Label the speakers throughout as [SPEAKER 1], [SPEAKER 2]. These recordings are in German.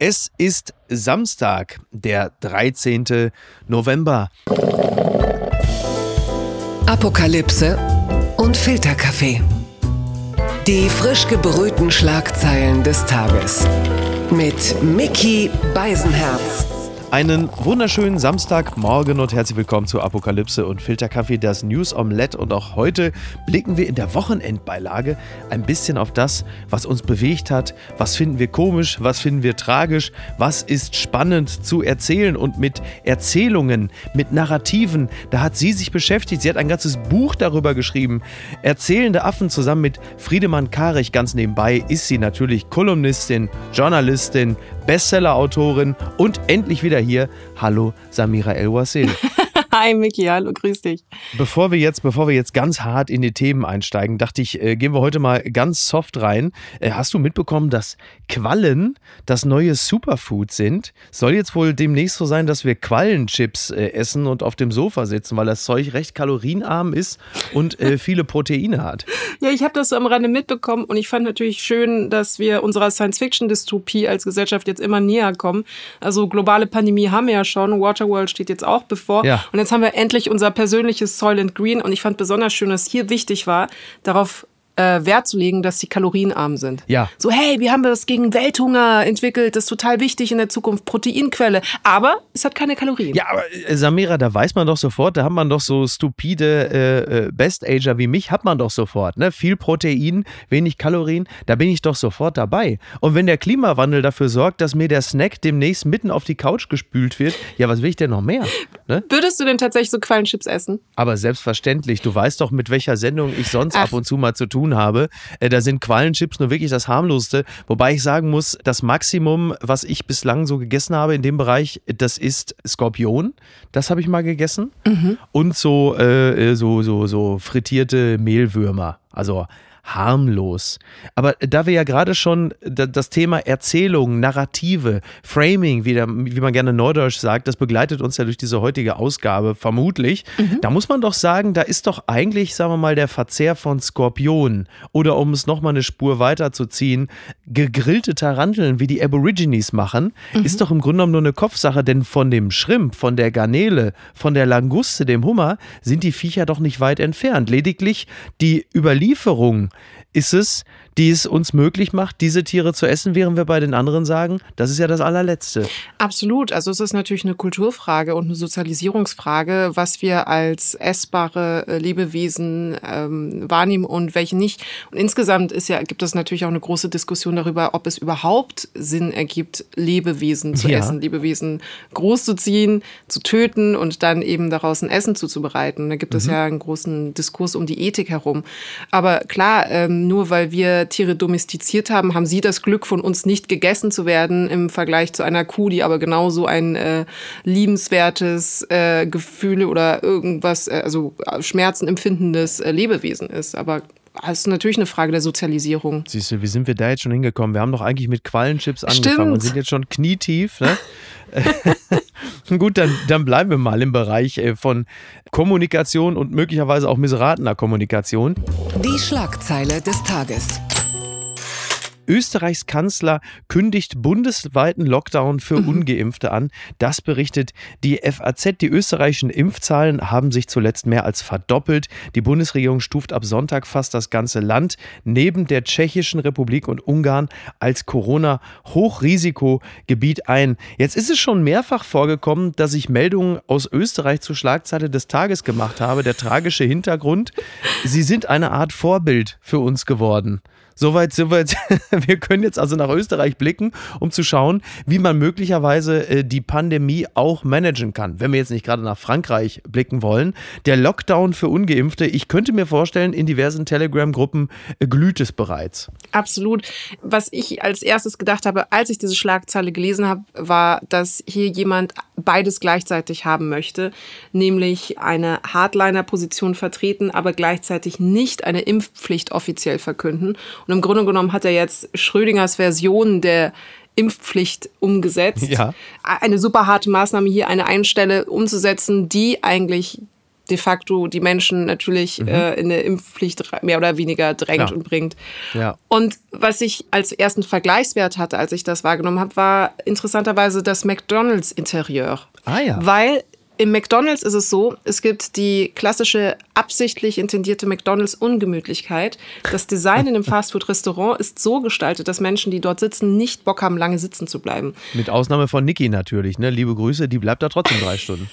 [SPEAKER 1] Es ist Samstag, der 13. November.
[SPEAKER 2] Apokalypse und Filterkaffee. Die frisch gebrühten Schlagzeilen des Tages. Mit Mickey Beisenherz.
[SPEAKER 1] Einen wunderschönen Samstagmorgen und herzlich willkommen zu Apokalypse und Filterkaffee, das News Omelette. Und auch heute blicken wir in der Wochenendbeilage ein bisschen auf das, was uns bewegt hat. Was finden wir komisch, was finden wir tragisch, was ist spannend zu erzählen. Und mit Erzählungen, mit Narrativen, da hat sie sich beschäftigt. Sie hat ein ganzes Buch darüber geschrieben. Erzählende Affen zusammen mit Friedemann Karich. Ganz nebenbei ist sie natürlich Kolumnistin, Journalistin, Bestseller-Autorin und endlich wieder hier. Hallo Samira El-Wasil.
[SPEAKER 3] Hi Miki, hallo, grüß dich.
[SPEAKER 1] Bevor wir jetzt, bevor wir jetzt ganz hart in die Themen einsteigen, dachte ich, äh, gehen wir heute mal ganz soft rein. Äh, hast du mitbekommen, dass Quallen das neue Superfood sind? Soll jetzt wohl demnächst so sein, dass wir Quallenchips äh, essen und auf dem Sofa sitzen, weil das Zeug recht kalorienarm ist und äh, viele Proteine hat.
[SPEAKER 3] Ja, ich habe das so am Rande mitbekommen und ich fand natürlich schön, dass wir unserer Science-Fiction-Dystopie als Gesellschaft jetzt immer näher kommen. Also globale Pandemie haben wir ja schon, Waterworld steht jetzt auch bevor.
[SPEAKER 1] Ja.
[SPEAKER 3] Und jetzt haben wir endlich unser persönliches Soylent Green und ich fand besonders schön, dass hier wichtig war, darauf äh, Wert zu legen, dass sie kalorienarm sind.
[SPEAKER 1] Ja.
[SPEAKER 3] So, hey, wir haben das gegen Welthunger entwickelt, das ist total wichtig in der Zukunft, Proteinquelle, aber es hat keine Kalorien.
[SPEAKER 1] Ja, aber äh, Samira, da weiß man doch sofort, da hat man doch so stupide äh, äh, Best-Ager wie mich, hat man doch sofort. Ne? Viel Protein, wenig Kalorien, da bin ich doch sofort dabei. Und wenn der Klimawandel dafür sorgt, dass mir der Snack demnächst mitten auf die Couch gespült wird, ja, was will ich denn noch mehr? Ne?
[SPEAKER 3] Würdest du denn tatsächlich so Quallenchips essen?
[SPEAKER 1] Aber selbstverständlich, du weißt doch, mit welcher Sendung ich sonst
[SPEAKER 3] Ach.
[SPEAKER 1] ab und zu mal zu tun habe. Äh, da sind Quallenchips nur wirklich das harmloseste. Wobei ich sagen muss, das Maximum, was ich bislang so gegessen habe in dem Bereich, das ist Skorpion. Das habe ich mal gegessen. Und so, äh, so, so, so frittierte Mehlwürmer. Also harmlos. Aber da wir ja gerade schon da- das Thema Erzählung, Narrative, Framing, wie, der, wie man gerne neudeutsch sagt, das begleitet uns ja durch diese heutige Ausgabe vermutlich. Da muss man doch sagen, da ist doch eigentlich, sagen wir mal, der Verzehr von Skorpionen oder um es nochmal eine Spur weiterzuziehen, gegrillte Taranteln, wie die Aborigines machen, ist doch im Grunde genommen nur eine Kopfsache, denn von dem Schrimp, von der Garnele, von der Languste, dem Hummer, sind die Viecher doch nicht weit entfernt. Lediglich die Überlieferung ist es, die es uns möglich macht, diese Tiere zu essen, während wir bei den anderen sagen, das ist ja das allerletzte.
[SPEAKER 3] Absolut. Also es ist natürlich eine Kulturfrage und eine Sozialisierungsfrage, was wir als essbare äh, Lebewesen ähm, wahrnehmen und welche nicht. Und insgesamt ist ja, gibt es natürlich auch eine große Diskussion darüber, ob es überhaupt Sinn ergibt, Lebewesen zu
[SPEAKER 1] Ja.
[SPEAKER 3] essen, Lebewesen großzuziehen, zu töten und dann eben daraus ein Essen zuzubereiten. Da gibt es ja einen großen Diskurs um die Ethik herum. Aber klar, ähm, nur weil wir Tiere domestiziert haben, haben sie das Glück, von uns nicht gegessen zu werden im Vergleich zu einer Kuh, die aber genauso ein äh, liebenswertes äh, Gefühle oder irgendwas, äh, also äh, Schmerzen empfindendes äh, Lebewesen ist. Aber es ist natürlich eine Frage der Sozialisierung.
[SPEAKER 1] Siehst du, wie sind wir da jetzt schon hingekommen? Wir haben doch eigentlich mit Quallenchips angefangen
[SPEAKER 3] Stimmt.
[SPEAKER 1] und sind jetzt schon knietief. Ne? Gut, dann, dann bleiben wir mal im Bereich äh, von Kommunikation und möglicherweise auch missratener Kommunikation.
[SPEAKER 2] Die Schlagzeile des Tages.
[SPEAKER 1] Österreichs Kanzler kündigt bundesweiten Lockdown für Ungeimpfte an. Das berichtet die FAZ. Die österreichischen Impfzahlen haben sich zuletzt mehr als verdoppelt. Die Bundesregierung stuft ab Sonntag fast das ganze Land neben der Tschechischen Republik und Ungarn als Corona-Hochrisikogebiet ein. Jetzt ist es schon mehrfach vorgekommen, dass ich Meldungen aus Österreich zur Schlagzeile des Tages gemacht habe. Der tragische Hintergrund, sie sind eine Art Vorbild für uns geworden. Soweit, soweit. Wir können jetzt also nach Österreich blicken, um zu schauen, wie man möglicherweise äh, die Pandemie auch managen kann. Wenn wir jetzt nicht gerade nach Frankreich blicken wollen. Der Lockdown für Ungeimpfte, ich könnte mir vorstellen, in diversen Telegram-Gruppen äh, glüht es bereits.
[SPEAKER 3] Absolut. Was ich als erstes gedacht habe, als ich diese Schlagzeile gelesen habe, war, dass hier jemand beides gleichzeitig haben möchte, nämlich eine Hardliner-Position vertreten, aber gleichzeitig nicht eine Impfpflicht offiziell verkünden. Und im Grunde genommen hat er jetzt Schrödingers Version der Impfpflicht umgesetzt.
[SPEAKER 1] Ja.
[SPEAKER 3] Eine super harte Maßnahme hier, eine Einstelle umzusetzen, die eigentlich de facto die Menschen natürlich mhm. äh, in eine Impfpflicht mehr oder weniger drängt ja. und bringt. Ja. Und was ich als ersten Vergleichswert hatte, als ich das wahrgenommen habe, war interessanterweise das McDonalds-Interieur.
[SPEAKER 1] Ah ja.
[SPEAKER 3] Weil im McDonald's ist es so, es gibt die klassische absichtlich intendierte McDonald's-Ungemütlichkeit. Das Design in einem Fastfood-Restaurant ist so gestaltet, dass Menschen, die dort sitzen, nicht Bock haben, lange sitzen zu bleiben.
[SPEAKER 1] Mit Ausnahme von Niki natürlich, ne? Liebe Grüße, die bleibt da trotzdem drei Stunden.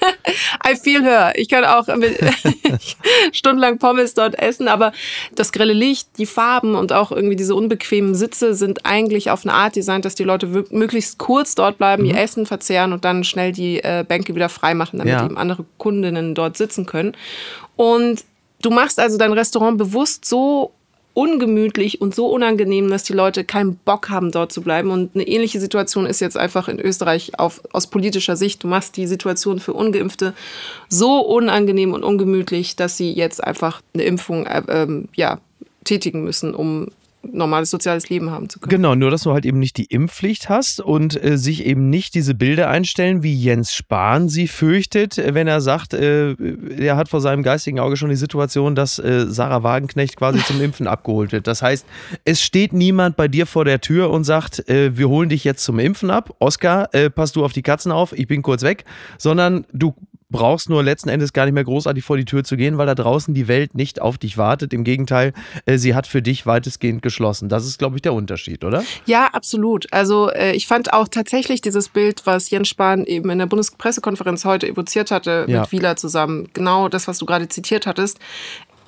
[SPEAKER 3] I feel her. Ich kann auch stundenlang Pommes dort essen, aber das grelle Licht, die Farben und auch irgendwie diese unbequemen Sitze sind eigentlich auf eine Art designt, dass die Leute möglichst kurz dort bleiben, mhm. ihr Essen verzehren und dann schnell die äh, Bänke wieder freimachen, damit ja. eben andere Kundinnen dort sitzen können. Und du machst also dein Restaurant bewusst so ungemütlich und so unangenehm, dass die Leute keinen Bock haben, dort zu bleiben. Und eine ähnliche Situation ist jetzt einfach in Österreich auf, aus politischer Sicht. Du machst die Situation für Ungeimpfte so unangenehm und ungemütlich, dass sie jetzt einfach eine Impfung äh, ähm, ja, tätigen müssen, um normales soziales Leben haben zu können.
[SPEAKER 1] Genau, nur dass du halt eben nicht die Impfpflicht hast und äh, sich eben nicht diese Bilder einstellen, wie Jens Spahn sie fürchtet, wenn er sagt, äh, er hat vor seinem geistigen Auge schon die Situation, dass äh, Sarah Wagenknecht quasi zum Impfen abgeholt wird. Das heißt, es steht niemand bei dir vor der Tür und sagt, äh, wir holen dich jetzt zum Impfen ab. Oskar, äh, pass du auf die Katzen auf, ich bin kurz weg, sondern du brauchst nur letzten Endes gar nicht mehr großartig vor die Tür zu gehen, weil da draußen die Welt nicht auf dich wartet. Im Gegenteil, äh, sie hat für dich weitestgehend geschlossen. Das ist, glaube ich, der Unterschied, oder?
[SPEAKER 3] Ja, absolut. Also äh, ich fand auch tatsächlich dieses Bild, was Jens Spahn eben in der Bundespressekonferenz heute evoziert hatte ja. mit Wieler zusammen, genau das, was du gerade zitiert hattest,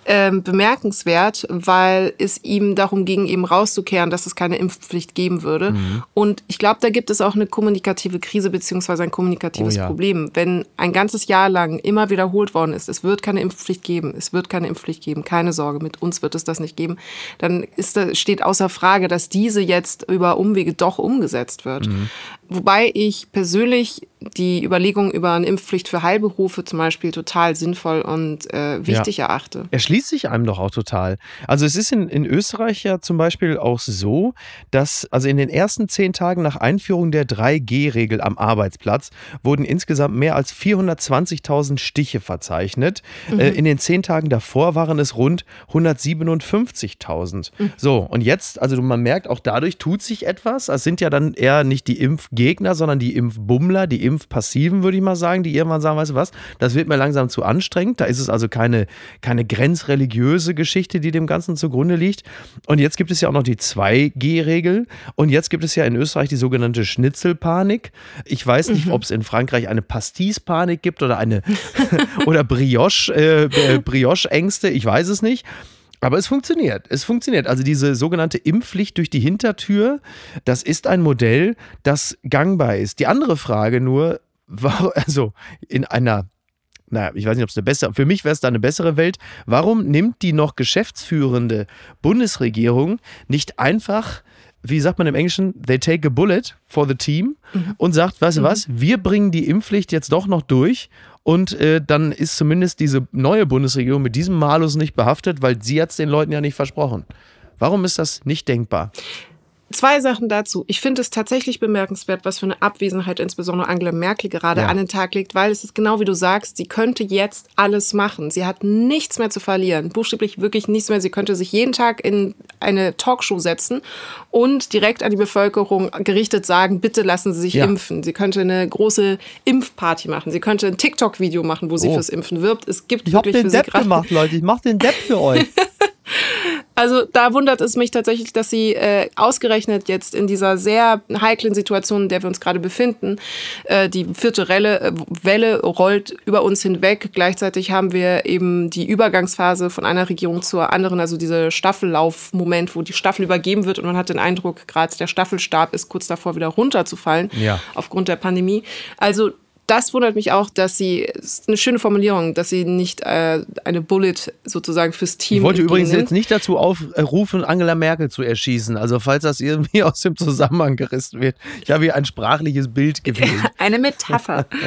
[SPEAKER 3] ähm, bemerkenswert, weil es ihm darum ging, eben rauszukehren, dass es keine Impfpflicht geben würde. Mhm. Und ich glaube, da gibt es auch eine kommunikative Krise beziehungsweise ein kommunikatives oh ja. Problem. Wenn ein ganzes Jahr lang immer wiederholt worden ist, es wird keine Impfpflicht geben, es wird keine Impfpflicht geben, keine Sorge, mit uns wird es das nicht geben, dann ist, steht außer Frage, dass diese jetzt über Umwege doch umgesetzt wird. Mhm. Wobei ich persönlich die Überlegung über eine Impfpflicht für Heilberufe zum Beispiel total sinnvoll und äh, wichtig ja. erachte.
[SPEAKER 1] Erschließt sich einem doch auch total. Also es ist in, in Österreich ja zum Beispiel auch so, dass also in den ersten zehn Tagen nach Einführung der 3G-Regel am Arbeitsplatz wurden insgesamt mehr als 420.000 Stiche verzeichnet. Mhm. Äh, in den zehn Tagen davor waren es rund 157.000. Mhm. So, und jetzt, also man merkt, auch dadurch tut sich etwas. Es sind ja dann eher nicht die Impfgegner, sondern die Impfbummler, die Impfpassiven, würde ich mal sagen, die irgendwann sagen, weißt du was, das wird mir langsam zu anstrengend. Da ist es also keine, keine grenzreligiöse Geschichte, die dem Ganzen zugrunde liegt. Und jetzt gibt es ja auch noch die 2G-Regel. Und jetzt gibt es ja in Österreich die sogenannte Schnitzelpanik. Ich weiß nicht, mhm. ob es in Frankreich eine Pastis-Panik gibt oder eine oder Brioche, äh, Brioche-Ängste. Ich weiß es nicht. Aber es funktioniert. Es funktioniert. Also diese sogenannte Impfpflicht durch die Hintertür, das ist ein Modell, das gangbar ist. Die andere Frage nur, war, also in einer naja, ich weiß nicht, ob es eine bessere, für mich wäre es da eine bessere Welt. Warum nimmt die noch geschäftsführende Bundesregierung nicht einfach, wie sagt man im Englischen, they take a bullet for the team mhm. und sagt, weißt du mhm. was, wir bringen die Impfpflicht jetzt doch noch durch und äh, dann ist zumindest diese neue Bundesregierung mit diesem Malus nicht behaftet, weil sie hat es den Leuten ja nicht versprochen. Warum ist das nicht denkbar?
[SPEAKER 3] Zwei Sachen dazu. Ich finde es tatsächlich bemerkenswert, was für eine Abwesenheit insbesondere Angela Merkel gerade ja. an den Tag legt, weil es ist genau wie du sagst, sie könnte jetzt alles machen. Sie hat nichts mehr zu verlieren, buchstäblich wirklich nichts mehr. Sie könnte sich jeden Tag in eine Talkshow setzen und direkt an die Bevölkerung gerichtet sagen, bitte lassen Sie sich ja. impfen. Sie könnte eine große Impfparty machen. Sie könnte ein TikTok-Video machen, wo sie oh. fürs Impfen wirbt. Es gibt
[SPEAKER 1] ich
[SPEAKER 3] wirklich
[SPEAKER 1] hab den Depp gemacht, Leute. Ich mache den Depp für euch.
[SPEAKER 3] Also da wundert es mich tatsächlich, dass sie äh, ausgerechnet jetzt in dieser sehr heiklen Situation, in der wir uns gerade befinden, äh, die vierte Relle, äh, Welle rollt über uns hinweg. Gleichzeitig haben wir eben die Übergangsphase von einer Regierung zur anderen, also dieser Staffellauf-Moment, wo die Staffel übergeben wird und man hat den Eindruck, gerade der Staffelstab ist kurz davor wieder runterzufallen
[SPEAKER 1] ja.
[SPEAKER 3] aufgrund der Pandemie. Also das wundert mich auch, dass sie, ist eine schöne Formulierung, dass sie nicht äh, eine Bullet sozusagen fürs Team.
[SPEAKER 1] Ich wollte übrigens jetzt nicht dazu aufrufen, Angela Merkel zu erschießen. Also falls das irgendwie aus dem Zusammenhang gerissen wird. Ich habe hier ein sprachliches Bild gewählt.
[SPEAKER 3] eine Metapher.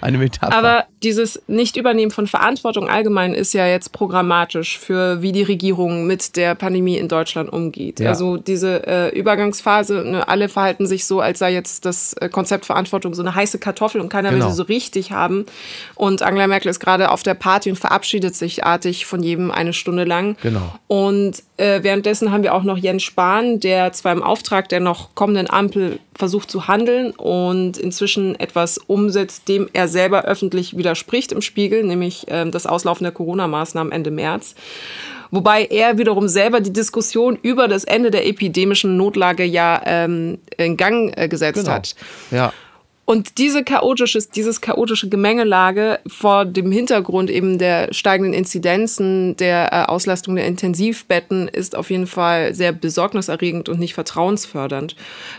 [SPEAKER 1] Eine Metapher.
[SPEAKER 3] Aber dieses Nicht-Übernehmen von Verantwortung allgemein ist ja jetzt programmatisch für, wie die Regierung mit der Pandemie in Deutschland umgeht. Ja. Also diese äh, Übergangsphase, ne, alle verhalten sich so, als sei jetzt das äh, Konzept Verantwortung so eine heiße Kartoffel und keiner genau. will sie so richtig haben. Und Angela Merkel ist gerade auf der Party und verabschiedet sich artig von jedem eine Stunde lang.
[SPEAKER 1] Genau.
[SPEAKER 3] Und äh, währenddessen haben wir auch noch Jens Spahn, der zwar im Auftrag der noch kommenden Ampel versucht zu handeln und inzwischen etwas umsetzt, dem er selber öffentlich widerspricht im Spiegel, nämlich äh, das Auslaufen der Corona-Maßnahmen Ende März. Wobei er wiederum selber die Diskussion über das Ende der epidemischen Notlage ja ähm, in Gang äh, gesetzt genau. hat.
[SPEAKER 1] Ja.
[SPEAKER 3] Und diese chaotische, dieses chaotische Gemengelage vor dem Hintergrund eben der steigenden Inzidenzen, der äh, Auslastung der Intensivbetten ist auf jeden Fall sehr besorgniserregend und nicht vertrauensfördernd.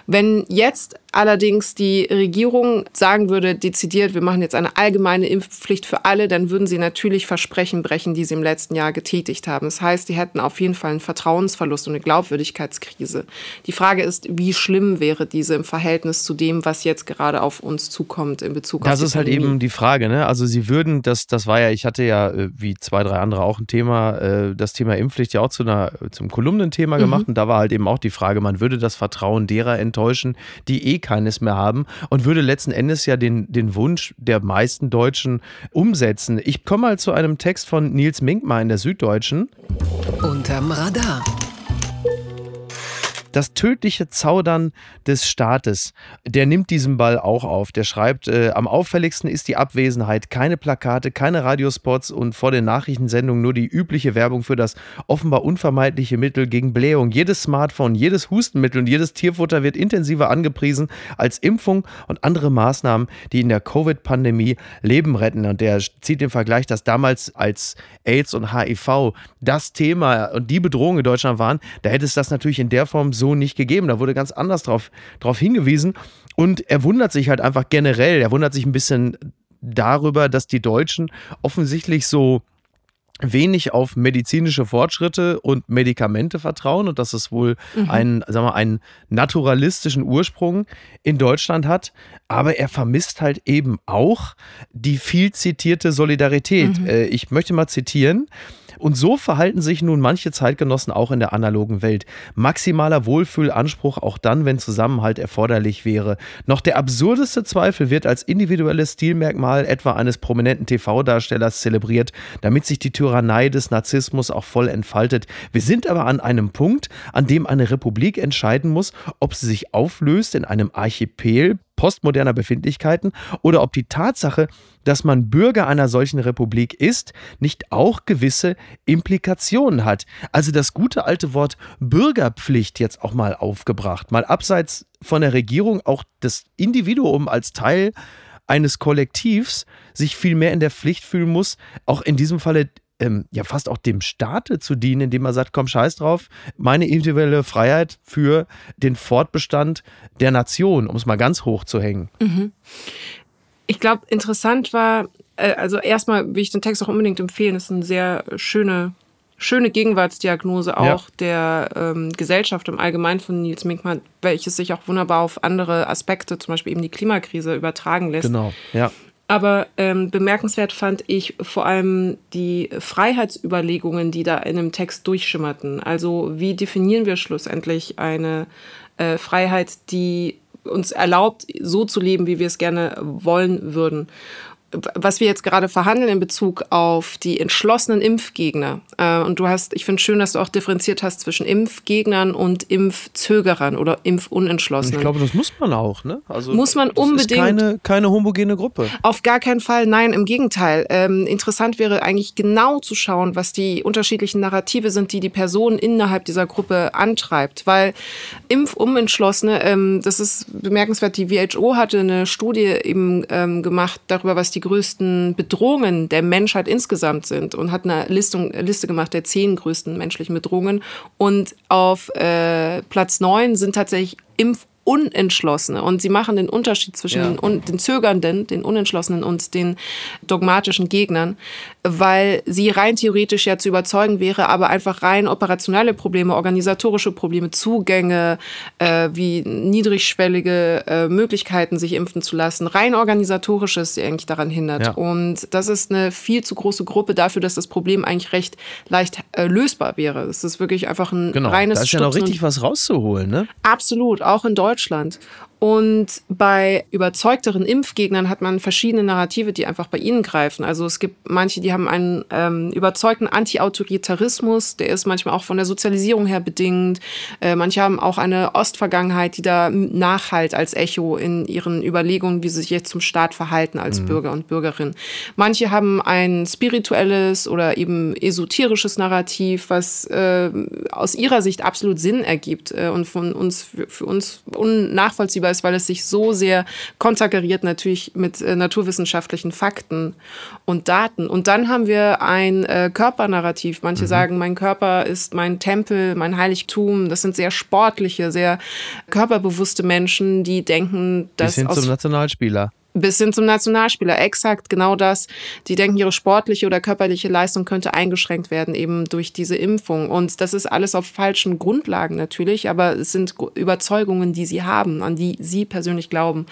[SPEAKER 3] Wenn jetzt allerdings die Regierung sagen würde, dezidiert, wir machen jetzt eine allgemeine Impfpflicht für alle, dann würden sie natürlich Versprechen brechen, die sie im letzten Jahr getätigt haben. Das heißt, die hätten auf jeden Fall einen Vertrauensverlust und eine Glaubwürdigkeitskrise. Die Frage ist, wie schlimm wäre diese im Verhältnis zu dem, was jetzt gerade auf uns zukommt in Bezug
[SPEAKER 1] das
[SPEAKER 3] auf
[SPEAKER 1] Das ist halt eben die Frage, ne? Also sie würden, das, das war ja, ich hatte ja äh, wie zwei, drei andere auch ein Thema, äh, das Thema Impfpflicht ja auch zu einer, zum Kolumnenthema mhm. gemacht und da war halt eben auch die Frage, man würde das Vertrauen derer enttäuschen, die eh keines mehr haben und würde letzten Endes ja den, den Wunsch der meisten Deutschen umsetzen. Ich komme mal zu einem Text von Nils Minkmar in der Süddeutschen.
[SPEAKER 2] Unterm Radar
[SPEAKER 1] das tödliche Zaudern des Staates, der nimmt diesen Ball auch auf. Der schreibt, äh, am auffälligsten ist die Abwesenheit. Keine Plakate, keine Radiospots und vor den Nachrichtensendungen nur die übliche Werbung für das offenbar unvermeidliche Mittel gegen Blähung. Jedes Smartphone, jedes Hustenmittel und jedes Tierfutter wird intensiver angepriesen als Impfung und andere Maßnahmen, die in der Covid-Pandemie Leben retten. Und der zieht den Vergleich, dass damals als AIDS und HIV das Thema und die Bedrohung in Deutschland waren, da hätte es das natürlich in der Form so so nicht gegeben. Da wurde ganz anders drauf, drauf hingewiesen. Und er wundert sich halt einfach generell, er wundert sich ein bisschen darüber, dass die Deutschen offensichtlich so wenig auf medizinische Fortschritte und Medikamente vertrauen und dass es wohl mhm. einen, sagen wir, einen naturalistischen Ursprung in Deutschland hat. Aber er vermisst halt eben auch die viel zitierte Solidarität. Mhm. Äh, ich möchte mal zitieren. Und so verhalten sich nun manche Zeitgenossen auch in der analogen Welt. Maximaler Wohlfühlanspruch auch dann, wenn Zusammenhalt erforderlich wäre. Noch der absurdeste Zweifel wird als individuelles Stilmerkmal etwa eines prominenten TV-Darstellers zelebriert, damit sich die Tyrannei des Narzissmus auch voll entfaltet. Wir sind aber an einem Punkt, an dem eine Republik entscheiden muss, ob sie sich auflöst in einem Archipel postmoderner Befindlichkeiten oder ob die Tatsache, dass man Bürger einer solchen Republik ist, nicht auch gewisse Implikationen hat. Also das gute alte Wort Bürgerpflicht jetzt auch mal aufgebracht, mal abseits von der Regierung auch das Individuum als Teil eines Kollektivs sich viel mehr in der Pflicht fühlen muss, auch in diesem Falle ähm, ja fast auch dem Staate zu dienen, indem er sagt, komm, scheiß drauf, meine individuelle Freiheit für den Fortbestand der Nation, um es mal ganz hoch zu hängen.
[SPEAKER 3] Mhm. Ich glaube, interessant war, äh, also erstmal will ich den Text auch unbedingt empfehlen, das ist eine sehr schöne schöne Gegenwartsdiagnose auch ja. der ähm, Gesellschaft im Allgemeinen von Nils Minkmann, welches sich auch wunderbar auf andere Aspekte, zum Beispiel eben die Klimakrise, übertragen lässt.
[SPEAKER 1] Genau, ja.
[SPEAKER 3] Aber ähm, bemerkenswert fand ich vor allem die Freiheitsüberlegungen, die da in dem Text durchschimmerten. Also wie definieren wir schlussendlich eine äh, Freiheit, die uns erlaubt, so zu leben, wie wir es gerne wollen würden was wir jetzt gerade verhandeln in Bezug auf die entschlossenen Impfgegner. Äh, und du hast, ich finde schön, dass du auch differenziert hast zwischen Impfgegnern und Impfzögerern oder Impfunentschlossenen.
[SPEAKER 1] Ich glaube, das muss man auch, ne?
[SPEAKER 3] Also muss man
[SPEAKER 1] das
[SPEAKER 3] unbedingt. Ist
[SPEAKER 1] keine, keine homogene Gruppe.
[SPEAKER 3] Auf gar keinen Fall, nein, im Gegenteil. Ähm, interessant wäre eigentlich genau zu schauen, was die unterschiedlichen Narrative sind, die die Person innerhalb dieser Gruppe antreibt. Weil Impfumentschlossene, ähm, das ist bemerkenswert, die WHO hatte eine Studie eben ähm, gemacht darüber, was die die größten Bedrohungen der Menschheit insgesamt sind und hat eine Listung, Liste gemacht der zehn größten menschlichen Bedrohungen. Und auf äh, Platz neun sind tatsächlich Impf Unentschlossene. Und sie machen den Unterschied zwischen ja. den, den Zögernden, den Unentschlossenen und den dogmatischen Gegnern, weil sie rein theoretisch ja zu überzeugen wäre, aber einfach rein operationelle Probleme, organisatorische Probleme, Zugänge, äh, wie niedrigschwellige äh, Möglichkeiten, sich impfen zu lassen, rein organisatorisches sie eigentlich daran hindert. Ja. Und das ist eine viel zu große Gruppe dafür, dass das Problem eigentlich recht leicht äh, lösbar wäre. Es ist wirklich einfach ein
[SPEAKER 1] genau.
[SPEAKER 3] reines
[SPEAKER 1] Da ist ja noch richtig was rauszuholen, ne?
[SPEAKER 3] Absolut, auch in Deutschland. Deutschland. Und bei überzeugteren Impfgegnern hat man verschiedene Narrative, die einfach bei ihnen greifen. Also es gibt manche, die haben einen ähm, überzeugten Anti-Autoritarismus, der ist manchmal auch von der Sozialisierung her bedingt. Äh, manche haben auch eine Ostvergangenheit, die da nachhalt als Echo in ihren Überlegungen, wie sie sich jetzt zum Staat verhalten als mhm. Bürger und Bürgerin. Manche haben ein spirituelles oder eben esoterisches Narrativ, was äh, aus ihrer Sicht absolut Sinn ergibt äh, und von uns für, für uns unnachvollziehbar nachvollziehbar ist, weil es sich so sehr konterkariert natürlich mit äh, naturwissenschaftlichen Fakten und Daten. Und dann haben wir ein äh, Körpernarrativ. Manche mhm. sagen, mein Körper ist mein Tempel, mein Heiligtum. Das sind sehr sportliche, sehr körperbewusste Menschen, die denken, dass.
[SPEAKER 1] Bis hin zum Nationalspieler
[SPEAKER 3] bis hin zum Nationalspieler. Exakt, genau das. Die denken, ihre sportliche oder körperliche Leistung könnte eingeschränkt werden, eben durch diese Impfung. Und das ist alles auf falschen Grundlagen natürlich, aber es sind Überzeugungen, die sie haben, an die sie persönlich glauben.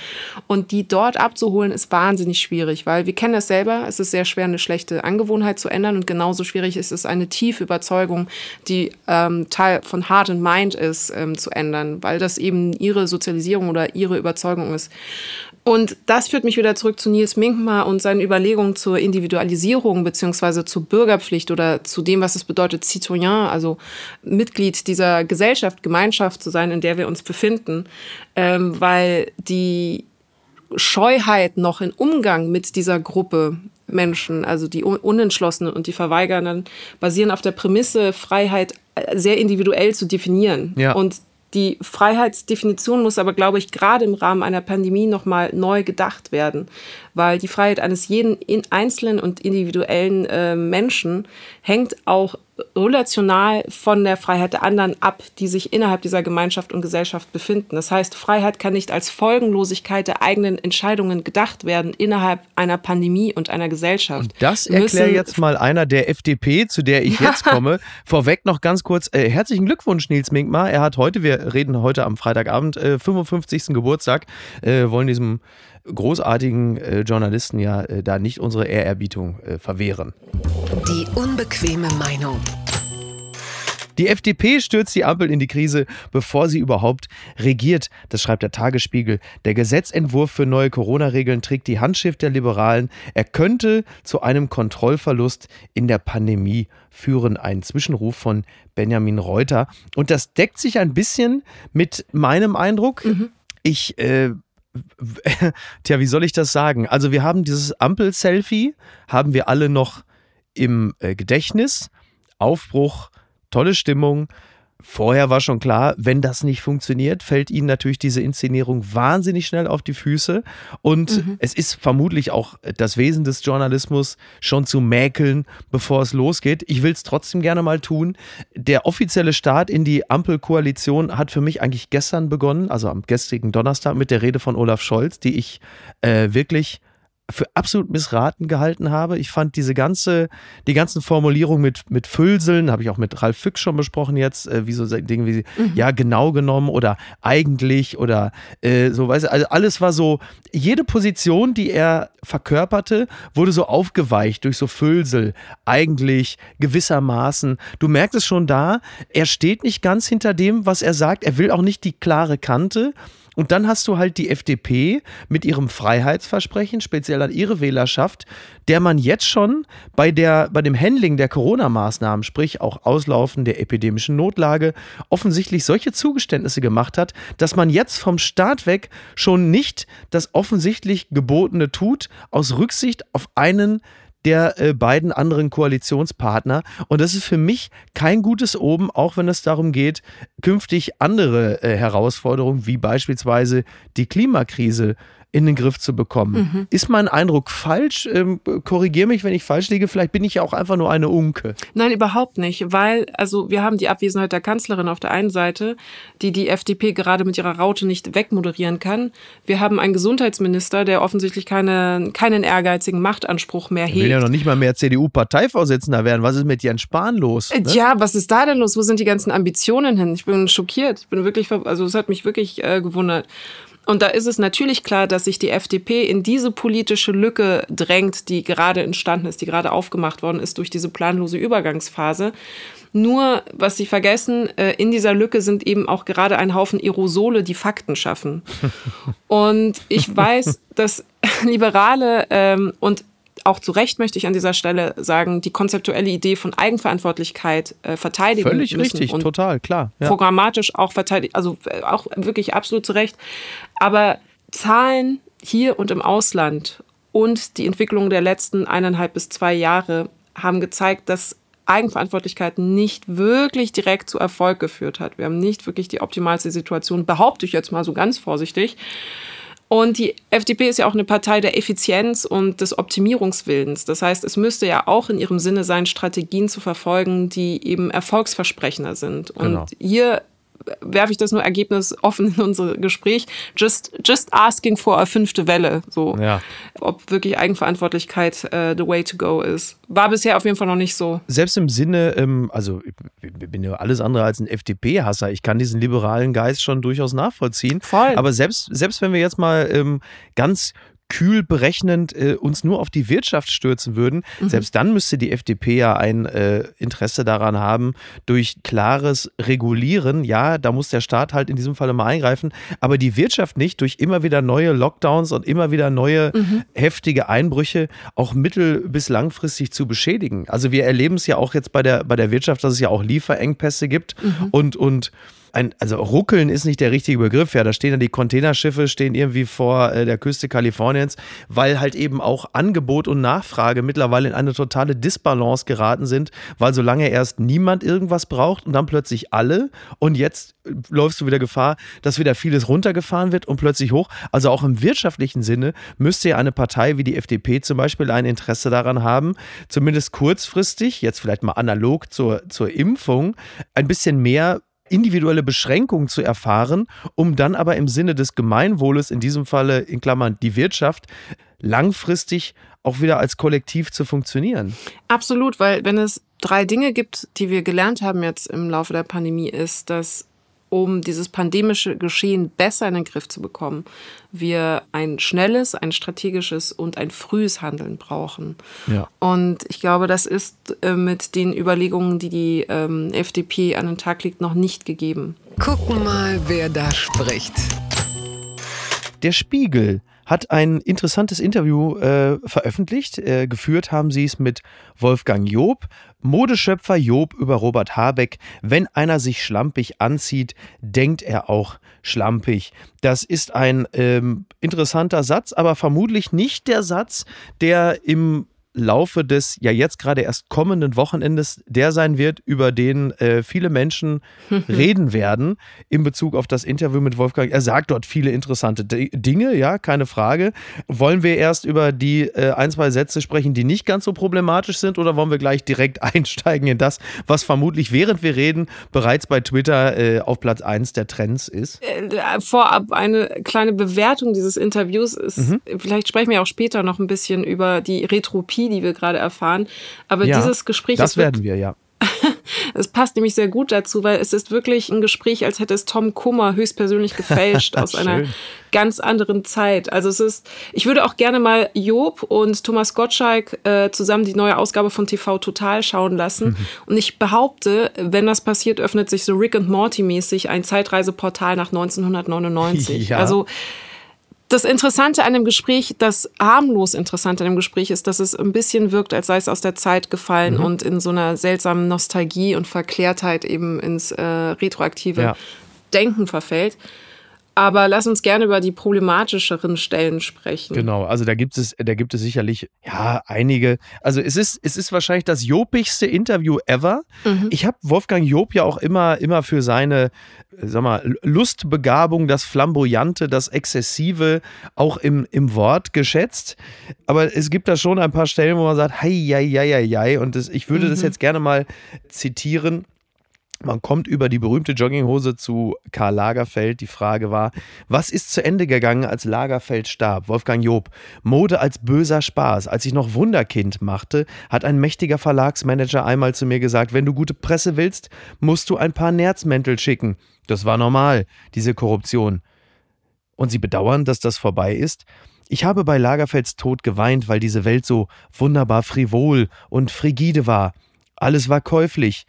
[SPEAKER 3] Und die dort abzuholen, ist wahnsinnig schwierig, weil wir kennen das selber. Es ist sehr schwer, eine schlechte Angewohnheit zu ändern. Und genauso schwierig ist es, eine tiefe Überzeugung, die ähm, Teil von Heart and Mind ist, ähm, zu ändern, weil das eben ihre Sozialisierung oder ihre Überzeugung ist. Und das führt mich wieder zurück zu Nils Minkmar und seinen Überlegungen zur Individualisierung beziehungsweise zur Bürgerpflicht oder zu dem, was es bedeutet, Citoyen, also Mitglied dieser Gesellschaft, Gemeinschaft zu sein, in der wir uns befinden, ähm, weil die Scheuheit noch in Umgang mit dieser Gruppe Menschen, also die Unentschlossenen und die Verweigernden, basieren auf der Prämisse, Freiheit äh, sehr individuell zu definieren. Ja. Und die Freiheitsdefinition muss aber, glaube ich, gerade im Rahmen einer Pandemie nochmal neu gedacht werden, weil die Freiheit eines jeden einzelnen und individuellen äh, Menschen hängt auch relational von der Freiheit der anderen ab, die sich innerhalb dieser Gemeinschaft und Gesellschaft befinden. Das heißt, Freiheit kann nicht als Folgenlosigkeit der eigenen Entscheidungen gedacht werden innerhalb einer Pandemie und einer Gesellschaft. Und
[SPEAKER 1] das erklärt jetzt mal einer der FDP, zu der ich ja. jetzt komme. Vorweg noch ganz kurz, äh, herzlichen Glückwunsch, Nils Minkmar. Er hat heute, wir reden heute am Freitagabend, äh, 55. Geburtstag, äh, wollen diesem großartigen äh, Journalisten ja äh, da nicht unsere Ehrerbietung äh, verwehren.
[SPEAKER 2] Die unbequeme Meinung.
[SPEAKER 1] Die FDP stürzt die Ampel in die Krise, bevor sie überhaupt regiert. Das schreibt der Tagesspiegel. Der Gesetzentwurf für neue Corona-Regeln trägt die Handschrift der Liberalen. Er könnte zu einem Kontrollverlust in der Pandemie führen. Ein Zwischenruf von Benjamin Reuter. Und das deckt sich ein bisschen mit meinem Eindruck. Mhm. Ich äh, Tja, wie soll ich das sagen? Also wir haben dieses Ampel-Selfie, haben wir alle noch im äh, Gedächtnis. Aufbruch, tolle Stimmung. Vorher war schon klar, wenn das nicht funktioniert, fällt ihnen natürlich diese Inszenierung wahnsinnig schnell auf die Füße. Und mhm. es ist vermutlich auch das Wesen des Journalismus, schon zu mäkeln, bevor es losgeht. Ich will es trotzdem gerne mal tun. Der offizielle Start in die Ampelkoalition hat für mich eigentlich gestern begonnen, also am gestrigen Donnerstag mit der Rede von Olaf Scholz, die ich äh, wirklich für absolut missraten gehalten habe. Ich fand diese ganze, die ganzen Formulierungen mit, mit Füllseln, habe ich auch mit Ralf Füchs schon besprochen jetzt, äh, wie so Dinge wie, mhm. ja, genau genommen oder eigentlich oder äh, so, weißt du, also alles war so, jede Position, die er verkörperte, wurde so aufgeweicht durch so Füllsel, eigentlich, gewissermaßen. Du merkst es schon da, er steht nicht ganz hinter dem, was er sagt, er will auch nicht die klare Kante. Und dann hast du halt die FDP mit ihrem Freiheitsversprechen, speziell an ihre Wählerschaft, der man jetzt schon bei, der, bei dem Handling der Corona-Maßnahmen, sprich auch Auslaufen der epidemischen Notlage, offensichtlich solche Zugeständnisse gemacht hat, dass man jetzt vom Staat weg schon nicht das offensichtlich Gebotene tut, aus Rücksicht auf einen der äh, beiden anderen Koalitionspartner. Und das ist für mich kein gutes Oben, auch wenn es darum geht, künftig andere äh, Herausforderungen wie beispielsweise die Klimakrise in den Griff zu bekommen. Mhm. Ist mein Eindruck falsch? Ähm, Korrigiere mich, wenn ich falsch liege. Vielleicht bin ich ja auch einfach nur eine Unke.
[SPEAKER 3] Nein, überhaupt nicht, weil also wir haben die Abwesenheit der Kanzlerin auf der einen Seite, die die FDP gerade mit ihrer Raute nicht wegmoderieren kann. Wir haben einen Gesundheitsminister, der offensichtlich keine, keinen ehrgeizigen Machtanspruch mehr hegt.
[SPEAKER 1] will ja noch nicht mal mehr CDU-Parteivorsitzender werden. Was ist mit Jens Spahn los?
[SPEAKER 3] Ne? Ja, was ist da denn los? Wo sind die ganzen Ambitionen hin? Ich bin schockiert. Ich bin wirklich, also es hat mich wirklich äh, gewundert. Und da ist es natürlich klar, dass sich die FDP in diese politische Lücke drängt, die gerade entstanden ist, die gerade aufgemacht worden ist durch diese planlose Übergangsphase. Nur, was sie vergessen, äh, in dieser Lücke sind eben auch gerade ein Haufen Aerosole, die Fakten schaffen. Und ich weiß, dass Liberale ähm, und auch zu Recht möchte ich an dieser Stelle sagen, die konzeptuelle Idee von Eigenverantwortlichkeit äh, verteidigen.
[SPEAKER 1] Völlig richtig, total, klar.
[SPEAKER 3] Ja. Programmatisch auch verteidigen, also äh, auch wirklich absolut zu Recht. Aber Zahlen hier und im Ausland und die Entwicklung der letzten eineinhalb bis zwei Jahre haben gezeigt, dass Eigenverantwortlichkeit nicht wirklich direkt zu Erfolg geführt hat. Wir haben nicht wirklich die optimalste Situation, behaupte ich jetzt mal so ganz vorsichtig. Und die FDP ist ja auch eine Partei der Effizienz und des Optimierungswillens. Das heißt, es müsste ja auch in ihrem Sinne sein, Strategien zu verfolgen, die eben erfolgsversprechender sind. Und genau. hier werfe ich das nur ergebnisoffen in unser Gespräch. Just, just asking for a fünfte Welle. So. Ja. Ob wirklich Eigenverantwortlichkeit uh, the way to go ist. War bisher auf jeden Fall noch nicht so.
[SPEAKER 1] Selbst im Sinne, ähm, also ich bin ja alles andere als ein FDP-Hasser. Ich kann diesen liberalen Geist schon durchaus nachvollziehen.
[SPEAKER 3] Voll.
[SPEAKER 1] Aber selbst, selbst wenn wir jetzt mal ähm, ganz kühl berechnend äh, uns nur auf die Wirtschaft stürzen würden, mhm. selbst dann müsste die FDP ja ein äh, Interesse daran haben, durch klares Regulieren, ja, da muss der Staat halt in diesem Fall mal eingreifen, aber die Wirtschaft nicht durch immer wieder neue Lockdowns und immer wieder neue mhm. heftige Einbrüche auch mittel- bis langfristig zu beschädigen. Also wir erleben es ja auch jetzt bei der, bei der Wirtschaft, dass es ja auch Lieferengpässe gibt mhm. und, und ein, also ruckeln ist nicht der richtige Begriff, ja, da stehen dann die Containerschiffe, stehen irgendwie vor äh, der Küste Kaliforniens, weil halt eben auch Angebot und Nachfrage mittlerweile in eine totale Disbalance geraten sind, weil solange erst niemand irgendwas braucht und dann plötzlich alle und jetzt läufst du wieder Gefahr, dass wieder vieles runtergefahren wird und plötzlich hoch. Also auch im wirtschaftlichen Sinne müsste ja eine Partei wie die FDP zum Beispiel ein Interesse daran haben, zumindest kurzfristig, jetzt vielleicht mal analog zur, zur Impfung, ein bisschen mehr individuelle Beschränkungen zu erfahren, um dann aber im Sinne des Gemeinwohles, in diesem Falle in Klammern die Wirtschaft, langfristig auch wieder als Kollektiv zu funktionieren.
[SPEAKER 3] Absolut, weil wenn es drei Dinge gibt, die wir gelernt haben jetzt im Laufe der Pandemie, ist, dass um dieses pandemische Geschehen besser in den Griff zu bekommen, wir ein schnelles, ein strategisches und ein frühes Handeln brauchen. Ja. Und ich glaube, das ist äh, mit den Überlegungen, die die ähm, FDP an den Tag legt, noch nicht gegeben.
[SPEAKER 2] Gucken mal, wer da spricht.
[SPEAKER 1] Der Spiegel hat ein interessantes Interview äh, veröffentlicht. Äh, geführt haben sie es mit Wolfgang Job, Modeschöpfer Job über Robert Habeck. Wenn einer sich schlampig anzieht, denkt er auch schlampig. Das ist ein ähm, interessanter Satz, aber vermutlich nicht der Satz, der im Laufe des ja jetzt gerade erst kommenden Wochenendes der sein wird, über den äh, viele Menschen reden werden in Bezug auf das Interview mit Wolfgang. Er sagt dort viele interessante D Dinge, ja, keine Frage. Wollen wir erst über die äh, ein, zwei Sätze sprechen, die nicht ganz so problematisch sind, oder wollen wir gleich direkt einsteigen in das, was vermutlich während wir reden bereits bei Twitter äh, auf Platz 1 der Trends ist?
[SPEAKER 3] Äh, vorab eine kleine Bewertung dieses Interviews ist, mhm. vielleicht sprechen wir auch später noch ein bisschen über die Retropie die wir gerade erfahren. Aber ja, dieses Gespräch.
[SPEAKER 1] Das werden wir, ja.
[SPEAKER 3] es passt nämlich sehr gut dazu, weil es ist wirklich ein Gespräch, als hätte es Tom Kummer höchstpersönlich gefälscht aus einer ganz anderen Zeit. Also es ist, ich würde auch gerne mal Job und Thomas Gottschalk äh, zusammen die neue Ausgabe von TV Total schauen lassen. Mhm. Und ich behaupte, wenn das passiert, öffnet sich so Rick and Morty mäßig ein Zeitreiseportal nach 1999. Ja. Also das Interessante an dem Gespräch, das harmlos Interessante an dem Gespräch ist, dass es ein bisschen wirkt, als sei es aus der Zeit gefallen mhm. und in so einer seltsamen Nostalgie und Verklärtheit eben ins äh, retroaktive ja. Denken verfällt. Aber lass uns gerne über die problematischeren Stellen sprechen.
[SPEAKER 1] Genau, also da gibt es, da gibt es sicherlich ja einige. Also es ist, es ist wahrscheinlich das jopigste Interview ever. Mhm. Ich habe Wolfgang Job ja auch immer, immer für seine, sag mal, Lustbegabung, das Flamboyante, das Exzessive auch im, im Wort geschätzt. Aber es gibt da schon ein paar Stellen, wo man sagt, hei, hei, hei, hei. Und das, ich würde mhm. das jetzt gerne mal zitieren. Man kommt über die berühmte Jogginghose zu Karl Lagerfeld. Die Frage war, was ist zu Ende gegangen, als Lagerfeld starb? Wolfgang Job. Mode als böser Spaß. Als ich noch Wunderkind machte, hat ein mächtiger Verlagsmanager einmal zu mir gesagt, wenn du gute Presse willst, musst du ein paar Nerzmäntel schicken. Das war normal, diese Korruption. Und Sie bedauern, dass das vorbei ist? Ich habe bei Lagerfelds Tod geweint, weil diese Welt so wunderbar frivol und frigide war. Alles war käuflich.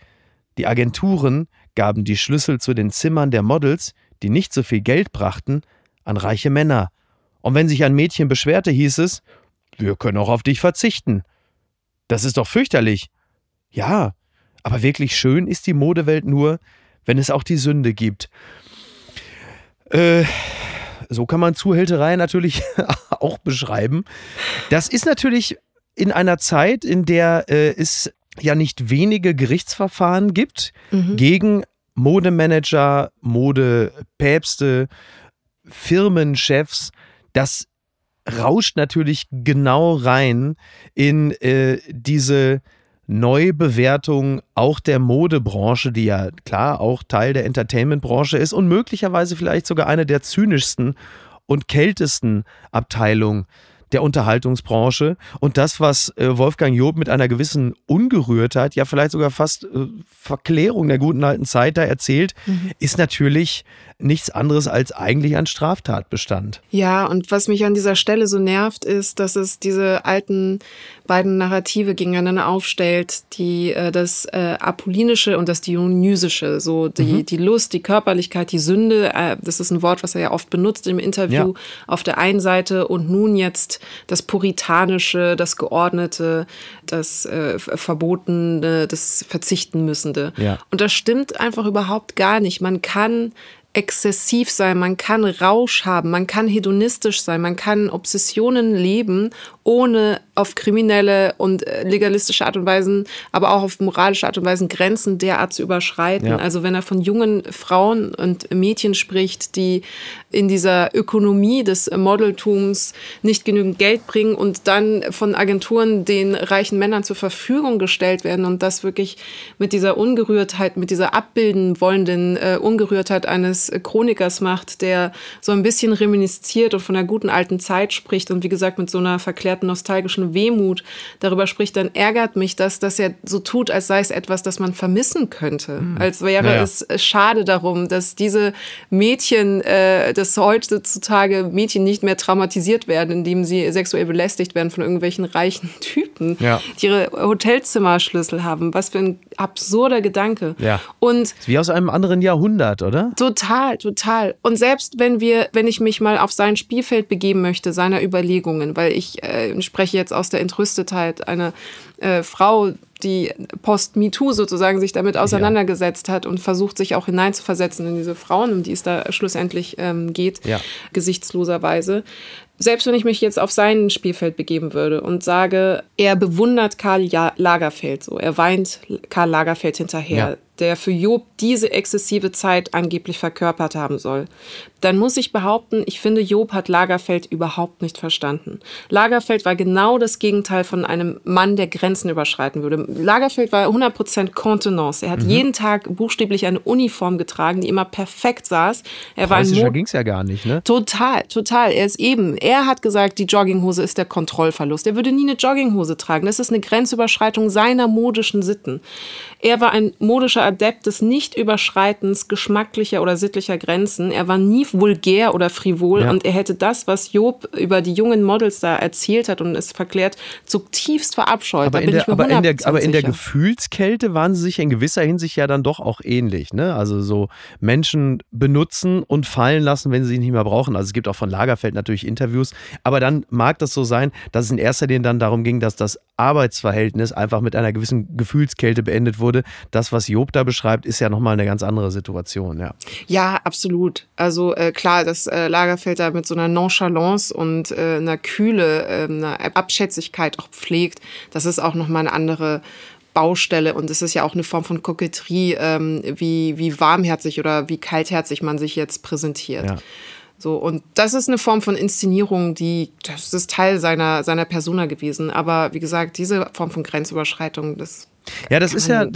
[SPEAKER 1] Die Agenturen gaben die Schlüssel zu den Zimmern der Models, die nicht so viel Geld brachten, an reiche Männer. Und wenn sich ein Mädchen beschwerte, hieß es, wir können auch auf dich verzichten. Das ist doch fürchterlich. Ja, aber wirklich schön ist die Modewelt nur, wenn es auch die Sünde gibt. Äh, so kann man Zuhälterei natürlich auch beschreiben. Das ist natürlich in einer Zeit, in der äh, es ja nicht wenige Gerichtsverfahren gibt mhm. gegen Modemanager, Modepäpste, Firmenchefs. Das rauscht natürlich genau rein in äh, diese Neubewertung auch der Modebranche, die ja klar auch Teil der Entertainmentbranche ist und möglicherweise vielleicht sogar eine der zynischsten und kältesten Abteilungen der Unterhaltungsbranche. Und das, was äh, Wolfgang Job mit einer gewissen Ungerührtheit, ja vielleicht sogar fast äh, Verklärung der guten alten Zeit da erzählt, mhm. ist natürlich nichts anderes als eigentlich ein Straftatbestand.
[SPEAKER 3] Ja, und was mich an dieser Stelle so nervt, ist, dass es diese alten beiden Narrative gegeneinander aufstellt, die äh, das äh, Apollinische und das Dionysische, so die, mhm. die Lust, die Körperlichkeit, die Sünde, äh, das ist ein Wort, was er ja oft benutzt im Interview, ja. auf der einen Seite und nun jetzt das Puritanische, das Geordnete, das äh, Verbotene, das Verzichten müssende. Ja. Und das stimmt einfach überhaupt gar nicht. Man kann exzessiv sein, man kann Rausch haben, man kann hedonistisch sein, man kann Obsessionen leben, ohne auf kriminelle und äh, legalistische Art und Weise, aber auch auf moralische Art und Weise Grenzen derart zu überschreiten. Ja. Also wenn er von jungen Frauen und Mädchen spricht, die in dieser Ökonomie des Modeltums nicht genügend Geld bringen und dann von Agenturen den reichen Männern zur Verfügung gestellt werden und das wirklich mit dieser Ungerührtheit, mit dieser abbilden wollenden äh, Ungerührtheit eines Chronikers macht, der so ein bisschen reminisziert und von der guten alten Zeit spricht und wie gesagt mit so einer verklärten nostalgischen Wehmut darüber spricht, dann ärgert mich das, dass er so tut, als sei es etwas, das man vermissen könnte. Mhm. Als wäre naja. es schade darum, dass diese Mädchen, äh, dass heutzutage Mädchen nicht mehr traumatisiert werden, indem sie sexuell belästigt werden von irgendwelchen reichen Typen, ja. die ihre Hotelzimmerschlüssel haben. Was für ein absurder Gedanke.
[SPEAKER 1] Ja. Und wie aus einem anderen Jahrhundert, oder?
[SPEAKER 3] Total, total. Und selbst wenn wir, wenn ich mich mal auf sein Spielfeld begeben möchte, seiner Überlegungen, weil ich äh, spreche jetzt aus der Entrüstetheit, eine äh, Frau, die post-MeToo sozusagen sich damit auseinandergesetzt ja. hat und versucht, sich auch hineinzuversetzen in diese Frauen, um die es da schlussendlich ähm, geht, ja. gesichtsloserweise. Selbst wenn ich mich jetzt auf sein Spielfeld begeben würde und sage, er bewundert Karl Lagerfeld so, er weint Karl Lagerfeld hinterher, ja der für Job diese exzessive Zeit angeblich verkörpert haben soll, dann muss ich behaupten, ich finde, Job hat Lagerfeld überhaupt nicht verstanden. Lagerfeld war genau das Gegenteil von einem Mann, der Grenzen überschreiten würde. Lagerfeld war 100% Contenance. Er hat mhm. jeden Tag buchstäblich eine Uniform getragen, die immer perfekt saß.
[SPEAKER 1] Er war ein ging es ja gar nicht, ne?
[SPEAKER 3] Total, total. Er ist eben, er hat gesagt, die Jogginghose ist der Kontrollverlust. Er würde nie eine Jogginghose tragen. Das ist eine Grenzüberschreitung seiner modischen Sitten. Er war ein modischer Adept des Nichtüberschreitens geschmacklicher oder sittlicher Grenzen. Er war nie vulgär oder frivol ja. und er hätte das, was Job über die jungen Models da erzählt hat und es verklärt, zutiefst verabscheut.
[SPEAKER 1] Aber, in der, aber, in der, aber in der Gefühlskälte waren sie sich in gewisser Hinsicht ja dann doch auch ähnlich. Ne? Also so Menschen benutzen und fallen lassen, wenn sie sie nicht mehr brauchen. Also es gibt auch von Lagerfeld natürlich Interviews. Aber dann mag das so sein, dass es in erster Linie dann darum ging, dass das Arbeitsverhältnis einfach mit einer gewissen Gefühlskälte beendet wurde. Das, was Job da beschreibt, ist ja nochmal eine ganz andere Situation, ja.
[SPEAKER 3] Ja, absolut. Also äh, klar, das äh, Lagerfeld da mit so einer Nonchalance und äh, einer Kühle, äh, einer Abschätzigkeit auch pflegt, das ist auch nochmal eine andere Baustelle und es ist ja auch eine Form von Koketterie, ähm, wie, wie warmherzig oder wie kaltherzig man sich jetzt präsentiert. Ja. So, und das ist eine Form von Inszenierung, die, das ist Teil seiner, seiner Persona gewesen. Aber wie gesagt, diese Form von Grenzüberschreitung, das
[SPEAKER 1] ja, das ist ja,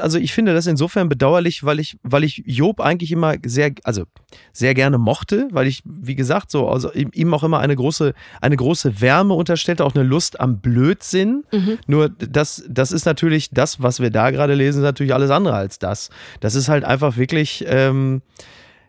[SPEAKER 1] also ich finde das insofern bedauerlich, weil ich, weil ich Job eigentlich immer sehr, also sehr gerne mochte, weil ich, wie gesagt, so, also ihm auch immer eine große, eine große Wärme unterstellte, auch eine Lust am Blödsinn. Mhm. Nur das, das ist natürlich das, was wir da gerade lesen, ist natürlich alles andere als das. Das ist halt einfach wirklich, ähm,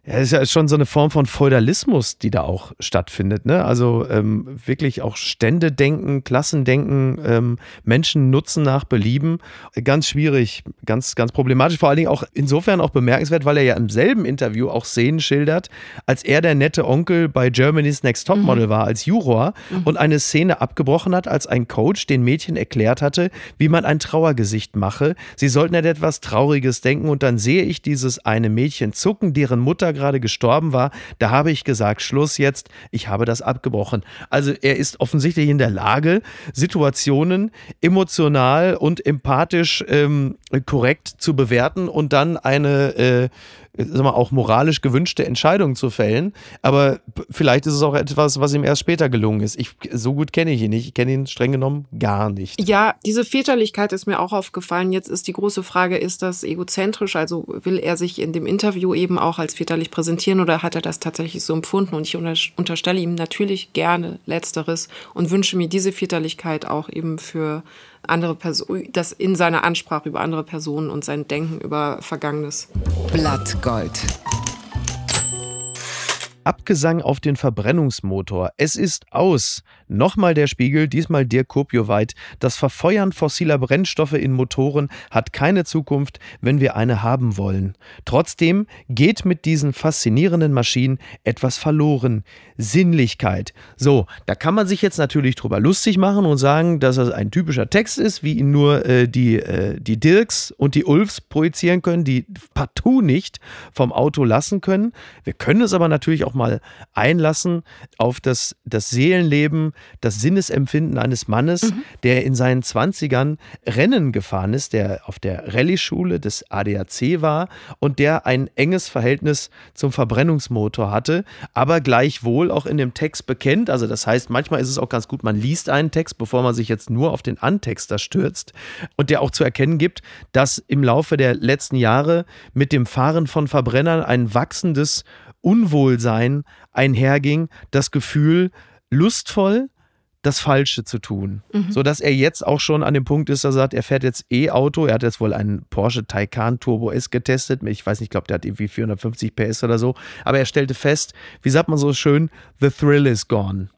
[SPEAKER 1] ja, es ist ja schon so eine Form von Feudalismus, die da auch stattfindet. Ne? Also ähm, wirklich auch Ständedenken, Klassendenken, ähm, Menschen nutzen nach Belieben. Ganz schwierig, ganz, ganz problematisch. Vor allen Dingen auch insofern auch bemerkenswert, weil er ja im selben Interview auch Szenen schildert, als er der nette Onkel bei Germany's Next Topmodel mhm. war als Juror mhm. und eine Szene abgebrochen hat, als ein Coach den Mädchen erklärt hatte, wie man ein Trauergesicht mache. Sie sollten an etwas Trauriges denken und dann sehe ich dieses eine Mädchen zucken, deren Mutter gerade gestorben war, da habe ich gesagt, Schluss jetzt, ich habe das abgebrochen. Also er ist offensichtlich in der Lage, Situationen emotional und empathisch ähm, korrekt zu bewerten und dann eine äh, sag mal, auch moralisch gewünschte Entscheidungen zu fällen. Aber vielleicht ist es auch etwas, was ihm erst später gelungen ist. Ich, so gut kenne ich ihn nicht. Ich kenne ihn streng genommen gar nicht.
[SPEAKER 3] Ja, diese Väterlichkeit ist mir auch aufgefallen. Jetzt ist die große Frage, ist das egozentrisch? Also will er sich in dem Interview eben auch als väterlich präsentieren oder hat er das tatsächlich so empfunden? Und ich unterstelle ihm natürlich gerne Letzteres und wünsche mir diese Väterlichkeit auch eben für andere Personen, das in seiner Ansprache über andere Personen und sein Denken über Vergangenes.
[SPEAKER 2] Blattgold.
[SPEAKER 1] Abgesang auf den Verbrennungsmotor. Es ist aus. Nochmal der Spiegel, diesmal Dirk Kopioweit. Das Verfeuern fossiler Brennstoffe in Motoren hat keine Zukunft, wenn wir eine haben wollen. Trotzdem geht mit diesen faszinierenden Maschinen etwas verloren. Sinnlichkeit. So, da kann man sich jetzt natürlich drüber lustig machen und sagen, dass das ein typischer Text ist, wie ihn nur äh, die, äh, die Dirks und die Ulfs projizieren können, die partout nicht vom Auto lassen können. Wir können es aber natürlich auch mal einlassen auf das, das Seelenleben das Sinnesempfinden eines Mannes, mhm. der in seinen 20ern Rennen gefahren ist, der auf der Rallye-Schule des ADAC war und der ein enges Verhältnis zum Verbrennungsmotor hatte, aber gleichwohl auch in dem Text bekennt. Also das heißt, manchmal ist es auch ganz gut, man liest einen Text, bevor man sich jetzt nur auf den Antexter stürzt und der auch zu erkennen gibt, dass im Laufe der letzten Jahre mit dem Fahren von Verbrennern ein wachsendes Unwohlsein einherging, das Gefühl, lustvoll das Falsche zu tun. Mhm. So dass er jetzt auch schon an dem Punkt ist, dass er sagt, er fährt jetzt E-Auto. Er hat jetzt wohl einen Porsche Taycan Turbo S getestet. Ich weiß nicht, ich glaube, der hat irgendwie 450 PS oder so. Aber er stellte fest, wie sagt man so schön, the thrill is gone.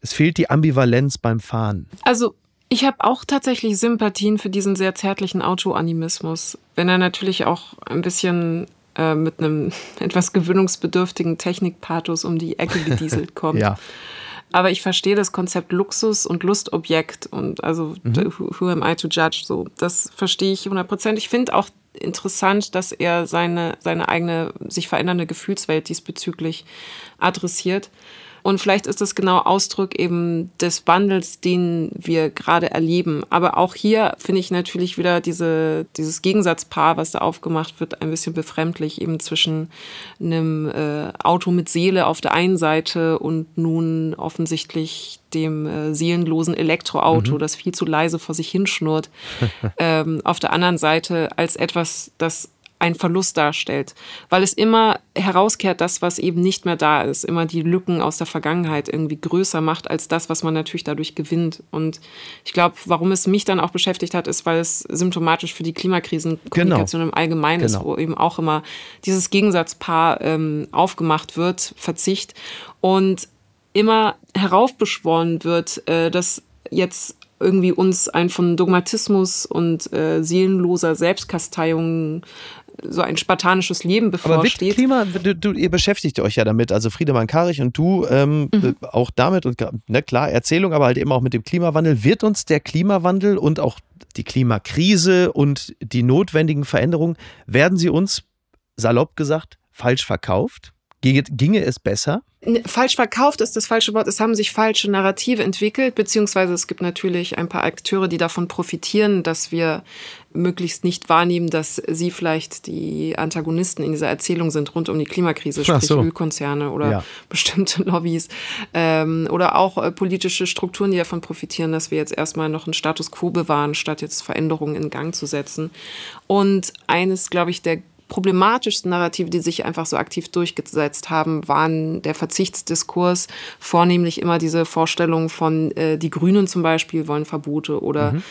[SPEAKER 1] Es fehlt die Ambivalenz beim Fahren.
[SPEAKER 3] Also ich habe auch tatsächlich Sympathien für diesen sehr zärtlichen Autoanimismus. Wenn er natürlich auch ein bisschen äh, mit einem etwas gewöhnungsbedürftigen Technikpathos um die Ecke gedieselt kommt. ja. Aber ich verstehe das Konzept Luxus und Lustobjekt und also mhm. who, am I to judge? So, das verstehe ich 100 Ich finde auch interessant, dass er seine, seine eigene sich verändernde Gefühlswelt diesbezüglich adressiert. Und vielleicht ist das genau Ausdruck eben des Wandels, den wir gerade erleben. Aber auch hier finde ich natürlich wieder diese, dieses Gegensatzpaar, was da aufgemacht wird, ein bisschen befremdlich, eben zwischen einem äh, Auto mit Seele auf der einen Seite und nun offensichtlich dem äh, seelenlosen Elektroauto, mhm. das viel zu leise vor sich hinschnurrt, ähm, auf der anderen Seite als etwas, das ein Verlust darstellt, weil es immer herauskehrt, das, was eben nicht mehr da ist, immer die Lücken aus der Vergangenheit irgendwie größer macht als das, was man natürlich dadurch gewinnt. Und ich glaube, warum es mich dann auch beschäftigt hat, ist, weil es symptomatisch für die Klimakrisenkommunikation genau. im Allgemeinen genau. ist, wo eben auch immer dieses Gegensatzpaar ähm, aufgemacht wird, Verzicht und immer heraufbeschworen wird, äh, dass jetzt irgendwie uns ein von Dogmatismus und äh, seelenloser Selbstkasteiung so ein spartanisches Leben bevorsteht.
[SPEAKER 1] Aber Klima, du, du, ihr beschäftigt euch ja damit, also Friedemann Karich und du ähm, mhm. auch damit und ne, klar, Erzählung, aber halt eben auch mit dem Klimawandel. Wird uns der Klimawandel und auch die Klimakrise und die notwendigen Veränderungen, werden sie uns, salopp gesagt, falsch verkauft? Ginge, es besser?
[SPEAKER 3] Falsch verkauft ist das falsche Wort. Es haben sich falsche Narrative entwickelt, beziehungsweise es gibt natürlich ein paar Akteure, die davon profitieren, dass wir möglichst nicht wahrnehmen, dass sie vielleicht die Antagonisten in dieser Erzählung sind rund um die Klimakrise, sprich so. Ölkonzerne oder ja. bestimmte Lobbys ähm, oder auch äh, politische Strukturen, die davon profitieren, dass wir jetzt erstmal noch einen Status quo bewahren, statt jetzt Veränderungen in Gang zu setzen. Und eines, glaube ich, der problematischsten Narrative, die sich einfach so aktiv durchgesetzt haben, waren der Verzichtsdiskurs, vornehmlich immer diese Vorstellung von äh, die Grünen zum Beispiel wollen Verbote oder mhm.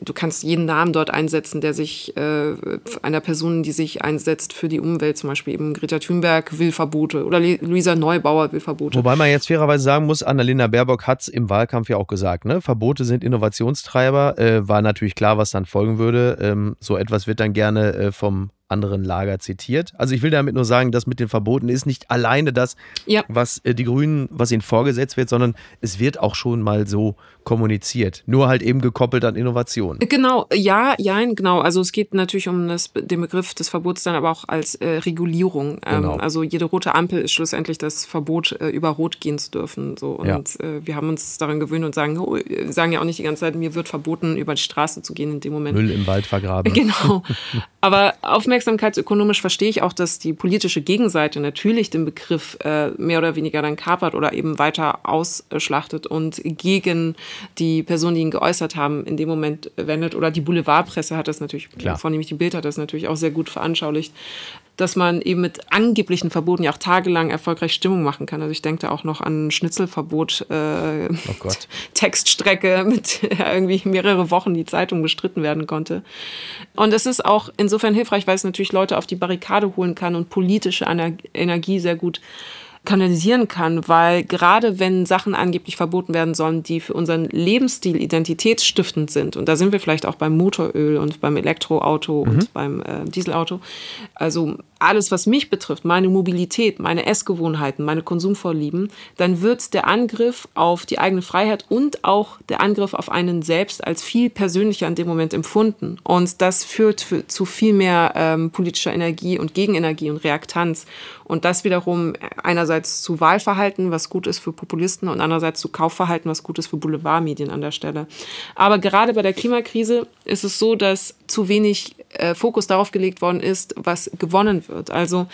[SPEAKER 3] du kannst jeden Namen dort einsetzen, der sich äh, einer Person, die sich einsetzt für die Umwelt, zum Beispiel eben Greta Thunberg will Verbote oder Luisa Neubauer will Verbote.
[SPEAKER 1] Wobei man jetzt fairerweise sagen muss, Annalena Baerbock hat es im Wahlkampf ja auch gesagt, ne? Verbote sind Innovationstreiber, äh, war natürlich klar, was dann folgen würde. Ähm, so etwas wird dann gerne äh, vom anderen Lager zitiert. Also ich will damit nur sagen, dass mit den Verboten ist nicht alleine das, ja. was äh, die Grünen, was ihnen vorgesetzt wird, sondern es wird auch schon mal so kommuniziert. Nur halt eben gekoppelt an Innovation.
[SPEAKER 3] Genau, ja, ja, genau. Also es geht natürlich um das, den Begriff des Verbots dann aber auch als äh, Regulierung. Ähm, genau. Also jede rote Ampel ist schlussendlich das Verbot, äh, über Rot gehen zu dürfen. So. Und ja. äh, wir haben uns daran gewöhnt und sagen, oh, sagen ja auch nicht die ganze Zeit, mir wird verboten, über die Straße zu gehen in dem Moment.
[SPEAKER 1] Müll im Wald vergraben.
[SPEAKER 3] Genau. Aber aufmerksamkeitsökonomisch verstehe ich auch, dass die politische Gegenseite natürlich den Begriff äh, mehr oder weniger dann kapert oder eben weiter ausschlachtet und gegen die Personen, die ihn geäußert haben, in dem Moment wendet. Oder die Boulevardpresse hat das natürlich, Klar. vornehmlich die Bild hat das natürlich auch sehr gut veranschaulicht dass man eben mit angeblichen Verboten ja auch tagelang erfolgreich Stimmung machen kann. Also ich denke da auch noch an Schnitzelverbot, äh, oh Textstrecke, mit der irgendwie mehrere Wochen die Zeitung gestritten werden konnte. Und es ist auch insofern hilfreich, weil es natürlich Leute auf die Barrikade holen kann und politische Energie sehr gut kanalisieren kann, weil gerade wenn Sachen angeblich verboten werden sollen, die für unseren Lebensstil identitätsstiftend sind, und da sind wir vielleicht auch beim Motoröl und beim Elektroauto mhm. und beim äh, Dieselauto, also alles, was mich betrifft, meine Mobilität, meine Essgewohnheiten, meine Konsumvorlieben, dann wird der Angriff auf die eigene Freiheit und auch der Angriff auf einen selbst als viel persönlicher in dem Moment empfunden. Und das führt für, zu viel mehr ähm, politischer Energie und Gegenenergie und Reaktanz. Und das wiederum einerseits zu Wahlverhalten, was gut ist für Populisten, und andererseits zu Kaufverhalten, was gut ist für Boulevardmedien an der Stelle. Aber gerade bei der Klimakrise ist es so, dass zu wenig äh, Fokus darauf gelegt worden ist, was gewonnen wird. Also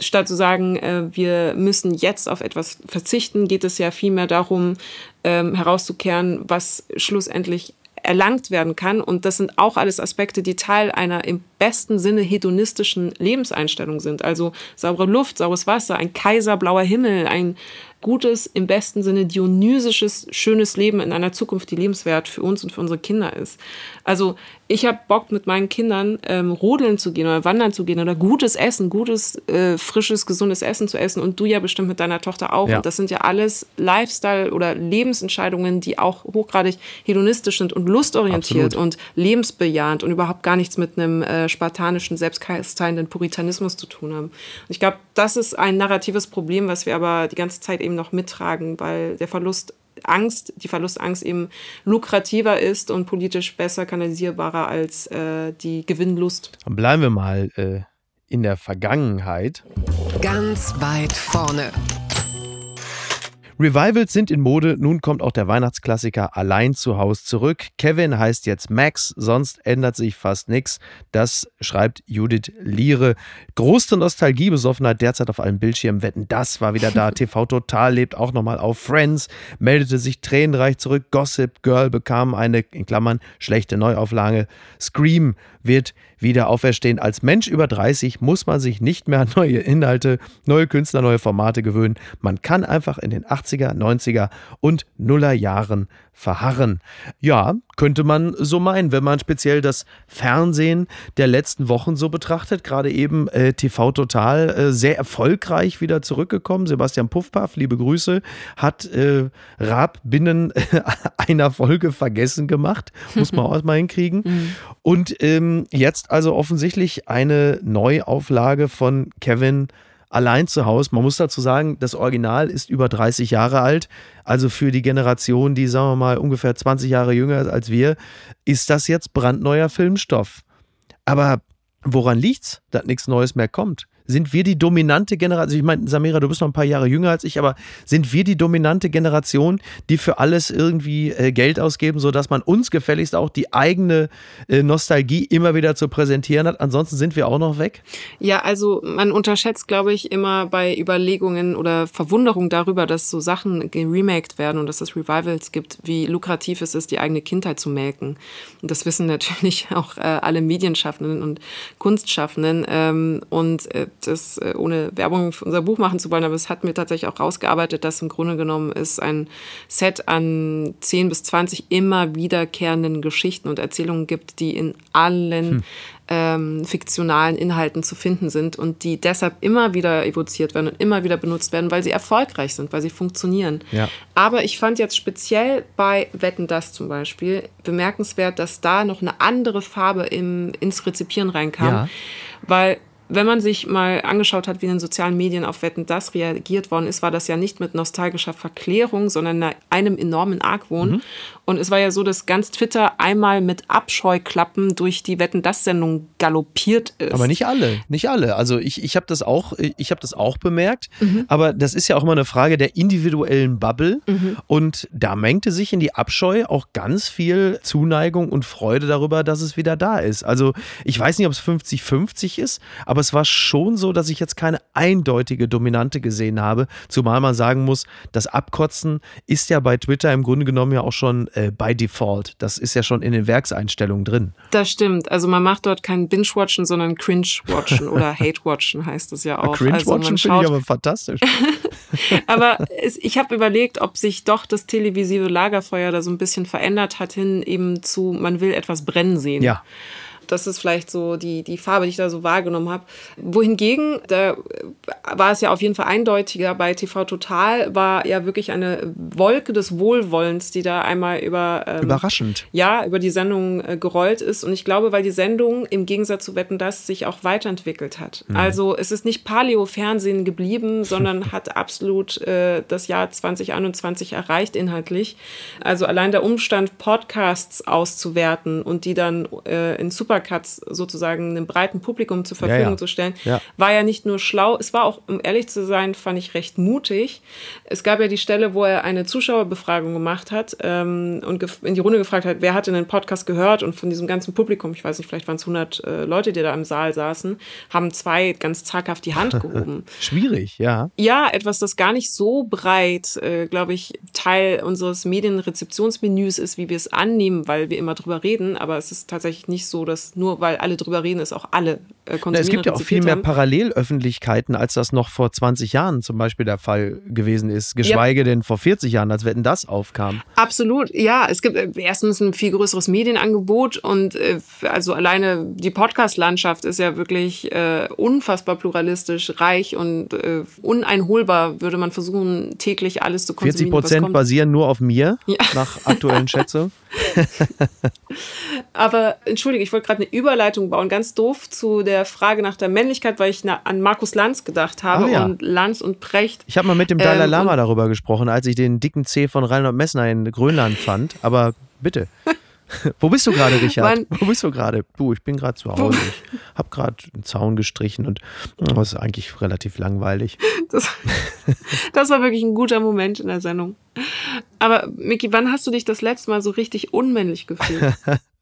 [SPEAKER 3] statt zu sagen, äh, wir müssen jetzt auf etwas verzichten, geht es ja vielmehr darum, ähm, herauszukehren, was schlussendlich erlangt werden kann. Und das sind auch alles Aspekte, die Teil einer im besten Sinne hedonistischen Lebenseinstellung sind. Also saubere Luft, saures Wasser, ein kaiserblauer Himmel, ein gutes, im besten Sinne dionysisches, schönes Leben in einer Zukunft, die lebenswert für uns und für unsere Kinder ist. Also ich habe Bock, mit meinen Kindern ähm, rodeln zu gehen oder wandern zu gehen oder gutes Essen, gutes, äh, frisches, gesundes Essen zu essen und du ja bestimmt mit deiner Tochter auch. Ja. Und das sind ja alles Lifestyle- oder Lebensentscheidungen, die auch hochgradig hedonistisch sind und lustorientiert Absolut. und lebensbejahend und überhaupt gar nichts mit einem äh, spartanischen, selbstkasteienden Puritanismus zu tun haben. Und ich glaube, das ist ein narratives Problem, was wir aber die ganze Zeit eben noch mittragen, weil der Verlust Angst, die Verlustangst eben lukrativer ist und politisch besser kanalisierbarer als äh, die Gewinnlust.
[SPEAKER 1] Dann bleiben wir mal äh, in der Vergangenheit.
[SPEAKER 2] Ganz weit vorne.
[SPEAKER 1] Revivals sind in Mode, nun kommt auch der Weihnachtsklassiker allein zu Haus zurück. Kevin heißt jetzt Max, sonst ändert sich fast nichts. Das schreibt Judith Liere. Große Nostalgiebesoffenheit derzeit auf allen Bildschirmen. Wetten, das war wieder da. TV Total lebt auch nochmal auf. Friends meldete sich tränenreich zurück. Gossip Girl bekam eine, in Klammern, schlechte Neuauflage. Scream wird wieder auferstehen. Als Mensch über 30 muss man sich nicht mehr an neue Inhalte, neue Künstler, neue Formate gewöhnen. Man kann einfach in den 80 80er, 90er und Nuller Jahren verharren. Ja, könnte man so meinen, wenn man speziell das Fernsehen der letzten Wochen so betrachtet. Gerade eben äh, TV Total äh, sehr erfolgreich wieder zurückgekommen. Sebastian Puffpaff, liebe Grüße, hat äh, Raab binnen einer Folge vergessen gemacht. Muss man auch mal hinkriegen. Mhm. Und ähm, jetzt also offensichtlich eine Neuauflage von Kevin allein zu Hause. Man muss dazu sagen, das Original ist über 30 Jahre alt. Also für die Generation, die, sagen wir mal, ungefähr 20 Jahre jünger ist als wir, ist das jetzt brandneuer Filmstoff. Aber woran liegt's, dass nichts Neues mehr kommt? Sind wir die dominante Generation, also ich meine, Samira, du bist noch ein paar Jahre jünger als ich, aber sind wir die dominante Generation, die für alles irgendwie äh, Geld ausgeben, sodass man uns gefälligst auch die eigene äh, Nostalgie immer wieder zu präsentieren hat? Ansonsten sind wir auch noch weg?
[SPEAKER 3] Ja, also man unterschätzt, glaube ich, immer bei Überlegungen oder Verwunderung darüber, dass so Sachen geremaked werden und dass es Revivals gibt, wie lukrativ es ist, die eigene Kindheit zu melken. Und das wissen natürlich auch äh, alle Medienschaffenden und Kunstschaffenden. Ähm, und äh, das äh, ohne Werbung für unser Buch machen zu wollen, aber es hat mir tatsächlich auch rausgearbeitet, dass im Grunde genommen es ein Set an 10 bis 20 immer wiederkehrenden Geschichten und Erzählungen gibt, die in allen hm. ähm, fiktionalen Inhalten zu finden sind und die deshalb immer wieder evoziert werden und immer wieder benutzt werden, weil sie erfolgreich sind, weil sie funktionieren. Ja. Aber ich fand jetzt speziell bei Wetten das zum Beispiel bemerkenswert, dass da noch eine andere Farbe im, ins Rezipieren reinkam, ja. weil wenn man sich mal angeschaut hat, wie in den sozialen Medien auf Wetten das reagiert worden ist, war das ja nicht mit nostalgischer Verklärung, sondern einem enormen Argwohn. Mhm. Und es war ja so, dass ganz Twitter einmal mit Abscheuklappen durch die Wetten das Sendung galoppiert ist.
[SPEAKER 1] Aber nicht alle, nicht alle. Also ich, ich habe das auch, ich habe das auch bemerkt. Mhm. Aber das ist ja auch immer eine Frage der individuellen Bubble. Mhm. Und da mengte sich in die Abscheu auch ganz viel Zuneigung und Freude darüber, dass es wieder da ist. Also ich weiß nicht, ob es 50-50 ist, aber es war schon so, dass ich jetzt keine eindeutige Dominante gesehen habe. Zumal man sagen muss, das Abkotzen ist ja bei Twitter im Grunde genommen ja auch schon äh, by default. Das ist ja schon in den Werkseinstellungen drin.
[SPEAKER 3] Das stimmt. Also man macht dort kein Binge-Watchen, sondern Cringe-Watchen oder Hate-Watchen heißt es ja auch.
[SPEAKER 1] Cringe-Watchen
[SPEAKER 3] also
[SPEAKER 1] finde ich aber fantastisch.
[SPEAKER 3] aber es, ich habe überlegt, ob sich doch das televisive Lagerfeuer da so ein bisschen verändert hat hin eben zu, man will etwas brennen sehen.
[SPEAKER 1] Ja.
[SPEAKER 3] Das ist vielleicht so die, die Farbe, die ich da so wahrgenommen habe. Wohingegen, da war es ja auf jeden Fall eindeutiger, bei TV Total war ja wirklich eine Wolke des Wohlwollens, die da einmal über...
[SPEAKER 1] Ähm, Überraschend.
[SPEAKER 3] Ja, über die Sendung äh, gerollt ist. Und ich glaube, weil die Sendung im Gegensatz zu Wetten, das sich auch weiterentwickelt hat. Mhm. Also es ist nicht Paleo-Fernsehen geblieben, sondern hat absolut äh, das Jahr 2021 erreicht inhaltlich. Also allein der Umstand, Podcasts auszuwerten und die dann äh, in Super Supercuts sozusagen einem breiten Publikum zur Verfügung ja, ja. zu stellen, ja. war ja nicht nur schlau, es war auch, um ehrlich zu sein, fand ich recht mutig. Es gab ja die Stelle, wo er eine Zuschauerbefragung gemacht hat ähm, und in die Runde gefragt hat, wer hat denn den Podcast gehört und von diesem ganzen Publikum, ich weiß nicht, vielleicht waren es 100 äh, Leute, die da im Saal saßen, haben zwei ganz zaghaft die Hand gehoben.
[SPEAKER 1] Schwierig, ja.
[SPEAKER 3] Ja, etwas, das gar nicht so breit, äh, glaube ich, Teil unseres Medienrezeptionsmenüs ist, wie wir es annehmen, weil wir immer drüber reden, aber es ist tatsächlich nicht so, dass nur weil alle drüber reden, ist auch alle äh, konsumieren.
[SPEAKER 1] Es gibt ja auch viel mehr Parallelöffentlichkeiten, als das noch vor 20 Jahren zum Beispiel der Fall gewesen ist. Geschweige ja. denn vor 40 Jahren, als Wetten das aufkam.
[SPEAKER 3] Absolut, ja. Es gibt äh, erstens ein viel größeres Medienangebot und äh, also alleine die Podcast-Landschaft ist ja wirklich äh, unfassbar pluralistisch, reich und äh, uneinholbar, würde man versuchen, täglich alles zu konsumieren.
[SPEAKER 1] 40 Prozent basieren nur auf mir, ja. nach aktuellen Schätzungen.
[SPEAKER 3] Aber entschuldige, ich wollte gerade eine Überleitung bauen, ganz doof zu der Frage nach der Männlichkeit, weil ich an Markus Lanz gedacht habe ja. und Lanz und Precht.
[SPEAKER 1] Ich habe mal mit dem Dalai ähm, Lama darüber gesprochen, als ich den dicken C von Reinhold Messner in Grönland fand. Aber bitte. Wo bist du gerade, Richard? Wann? Wo bist du gerade? Du, ich bin gerade zu Hause. Ich habe gerade einen Zaun gestrichen und das ist eigentlich relativ langweilig.
[SPEAKER 3] Das, das, war wirklich ein guter Moment in der Sendung. Aber Miki, wann hast du dich das letzte Mal so richtig unmännlich gefühlt?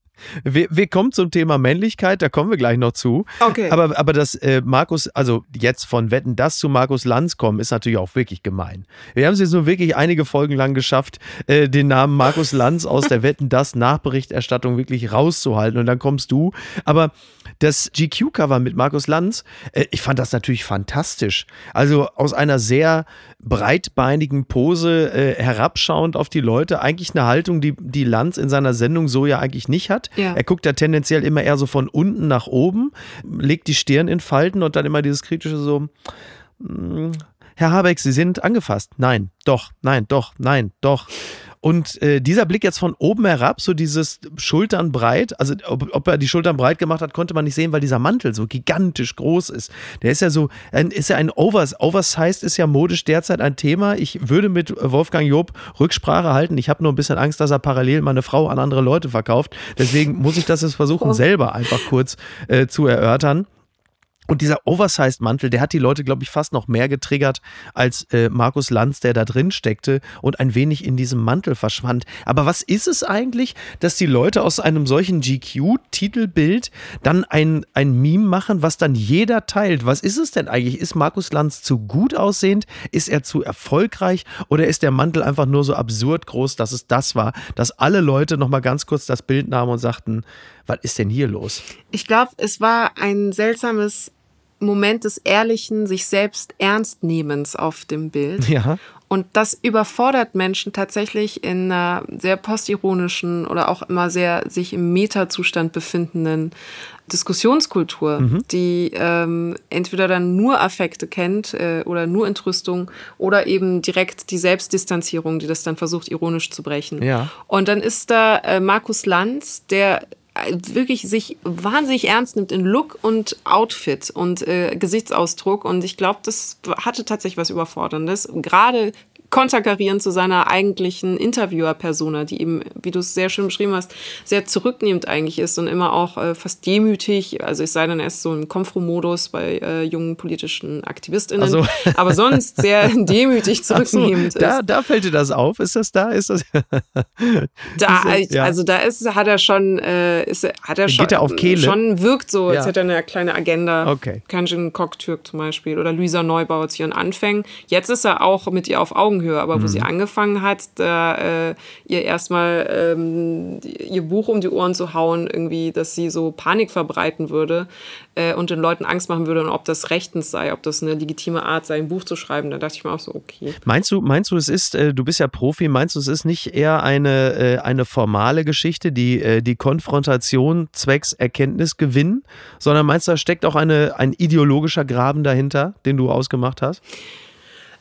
[SPEAKER 1] Wir, wir, kommen zum Thema Männlichkeit, da kommen wir gleich noch zu.
[SPEAKER 3] Okay.
[SPEAKER 1] Aber, aber dass äh, Markus, also jetzt von Wetten das zu Markus Lanz kommen, ist natürlich auch wirklich gemein. Wir haben es jetzt nur wirklich einige Folgen lang geschafft, äh, den Namen Markus Lanz aus der Wetten das Nachberichterstattung wirklich rauszuhalten. Und dann kommst du. Aber das GQ-Cover mit Markus Lanz, äh, ich fand das natürlich fantastisch. Also aus einer sehr breitbeinigen Pose äh, herabschauend auf die Leute. Eigentlich eine Haltung, die, die Lanz in seiner Sendung so ja eigentlich nicht hat. Ja. Er guckt ja tendenziell immer eher so von unten nach oben, legt die Stirn in Falten und dann immer dieses kritische so. Mm, Herr Habeck, Sie sind angefasst. Nein, doch, nein, doch, nein, doch. Und äh, dieser Blick jetzt von oben herab, so dieses Schultern breit, also ob, ob, er die Schultern breit gemacht hat, konnte man nicht sehen, weil dieser Mantel so gigantisch groß ist. Der ist ja so, ist ja ein Overs, Oversized ist ja modisch derzeit ein Thema. Ich würde mit Wolfgang Job Rücksprache halten. Ich habe nur ein bisschen Angst, dass er parallel meine Frau an andere Leute verkauft. Deswegen muss ich das jetzt versuchen, oh. selber einfach kurz äh, zu erörtern. Und dieser Oversized-Mantel, der hat die Leute, glaube ich, fast noch mehr getriggert als äh, Markus Lanz, der da drin steckte und ein wenig in diesem Mantel verschwand. Aber was ist es eigentlich, dass die Leute aus einem solchen GQ-Titelbild dann ein, ein Meme machen, was dann jeder teilt? Was ist es denn eigentlich? Ist Markus Lanz zu gut aussehend? Ist er zu erfolgreich? Oder ist der Mantel einfach nur so absurd groß, dass es das war, dass alle Leute nochmal ganz kurz das Bild nahmen und sagten, was ist denn hier los?
[SPEAKER 3] Ich glaube, es war ein seltsames Moment des ehrlichen, sich selbst Ernstnehmens auf dem Bild. Ja. Und das überfordert Menschen tatsächlich in einer sehr postironischen oder auch immer sehr sich im Metazustand befindenden Diskussionskultur, mhm. die ähm, entweder dann nur Affekte kennt äh, oder nur Entrüstung oder eben direkt die Selbstdistanzierung, die das dann versucht, ironisch zu brechen. Ja. Und dann ist da äh, Markus Lanz, der wirklich sich wahnsinnig ernst nimmt in Look und Outfit und äh, Gesichtsausdruck. Und ich glaube, das hatte tatsächlich was Überforderndes. Gerade konterkarieren zu seiner eigentlichen Interviewer-Persona, die eben, wie du es sehr schön beschrieben hast, sehr zurücknehmend eigentlich ist und immer auch äh, fast demütig. Also es sei denn, er ist so im Konfro-Modus bei äh, jungen politischen AktivistInnen, so. aber sonst sehr demütig zurücknehmend
[SPEAKER 1] so, da, ist. Da fällt dir das auf? Ist das da? Ist das?
[SPEAKER 3] da, ja. also da ist, hat er schon, äh, ist, hat er schon,
[SPEAKER 1] Geht er auf Kehle?
[SPEAKER 3] schon wirkt so, als ja. hätte er eine kleine Agenda. Okay. Kanjin Koktürk zum Beispiel oder Luisa Neubauer zu ihren Anfängen. Jetzt ist er auch mit ihr auf Augenhöhe Augenhöhe. Aber wo mhm. sie angefangen hat, da äh, ihr erstmal ähm, ihr Buch um die Ohren zu hauen, irgendwie, dass sie so Panik verbreiten würde äh, und den Leuten Angst machen würde und ob das rechtens sei, ob das eine legitime Art sei, ein Buch zu schreiben. Da dachte ich mir auch so, okay.
[SPEAKER 1] Meinst du, meinst du, es ist, äh, du bist ja Profi, meinst du, es ist nicht eher eine, äh, eine formale Geschichte, die, äh, die Konfrontation zwecks Erkenntnisgewinn, sondern meinst du, da steckt auch eine, ein ideologischer Graben dahinter, den du ausgemacht hast?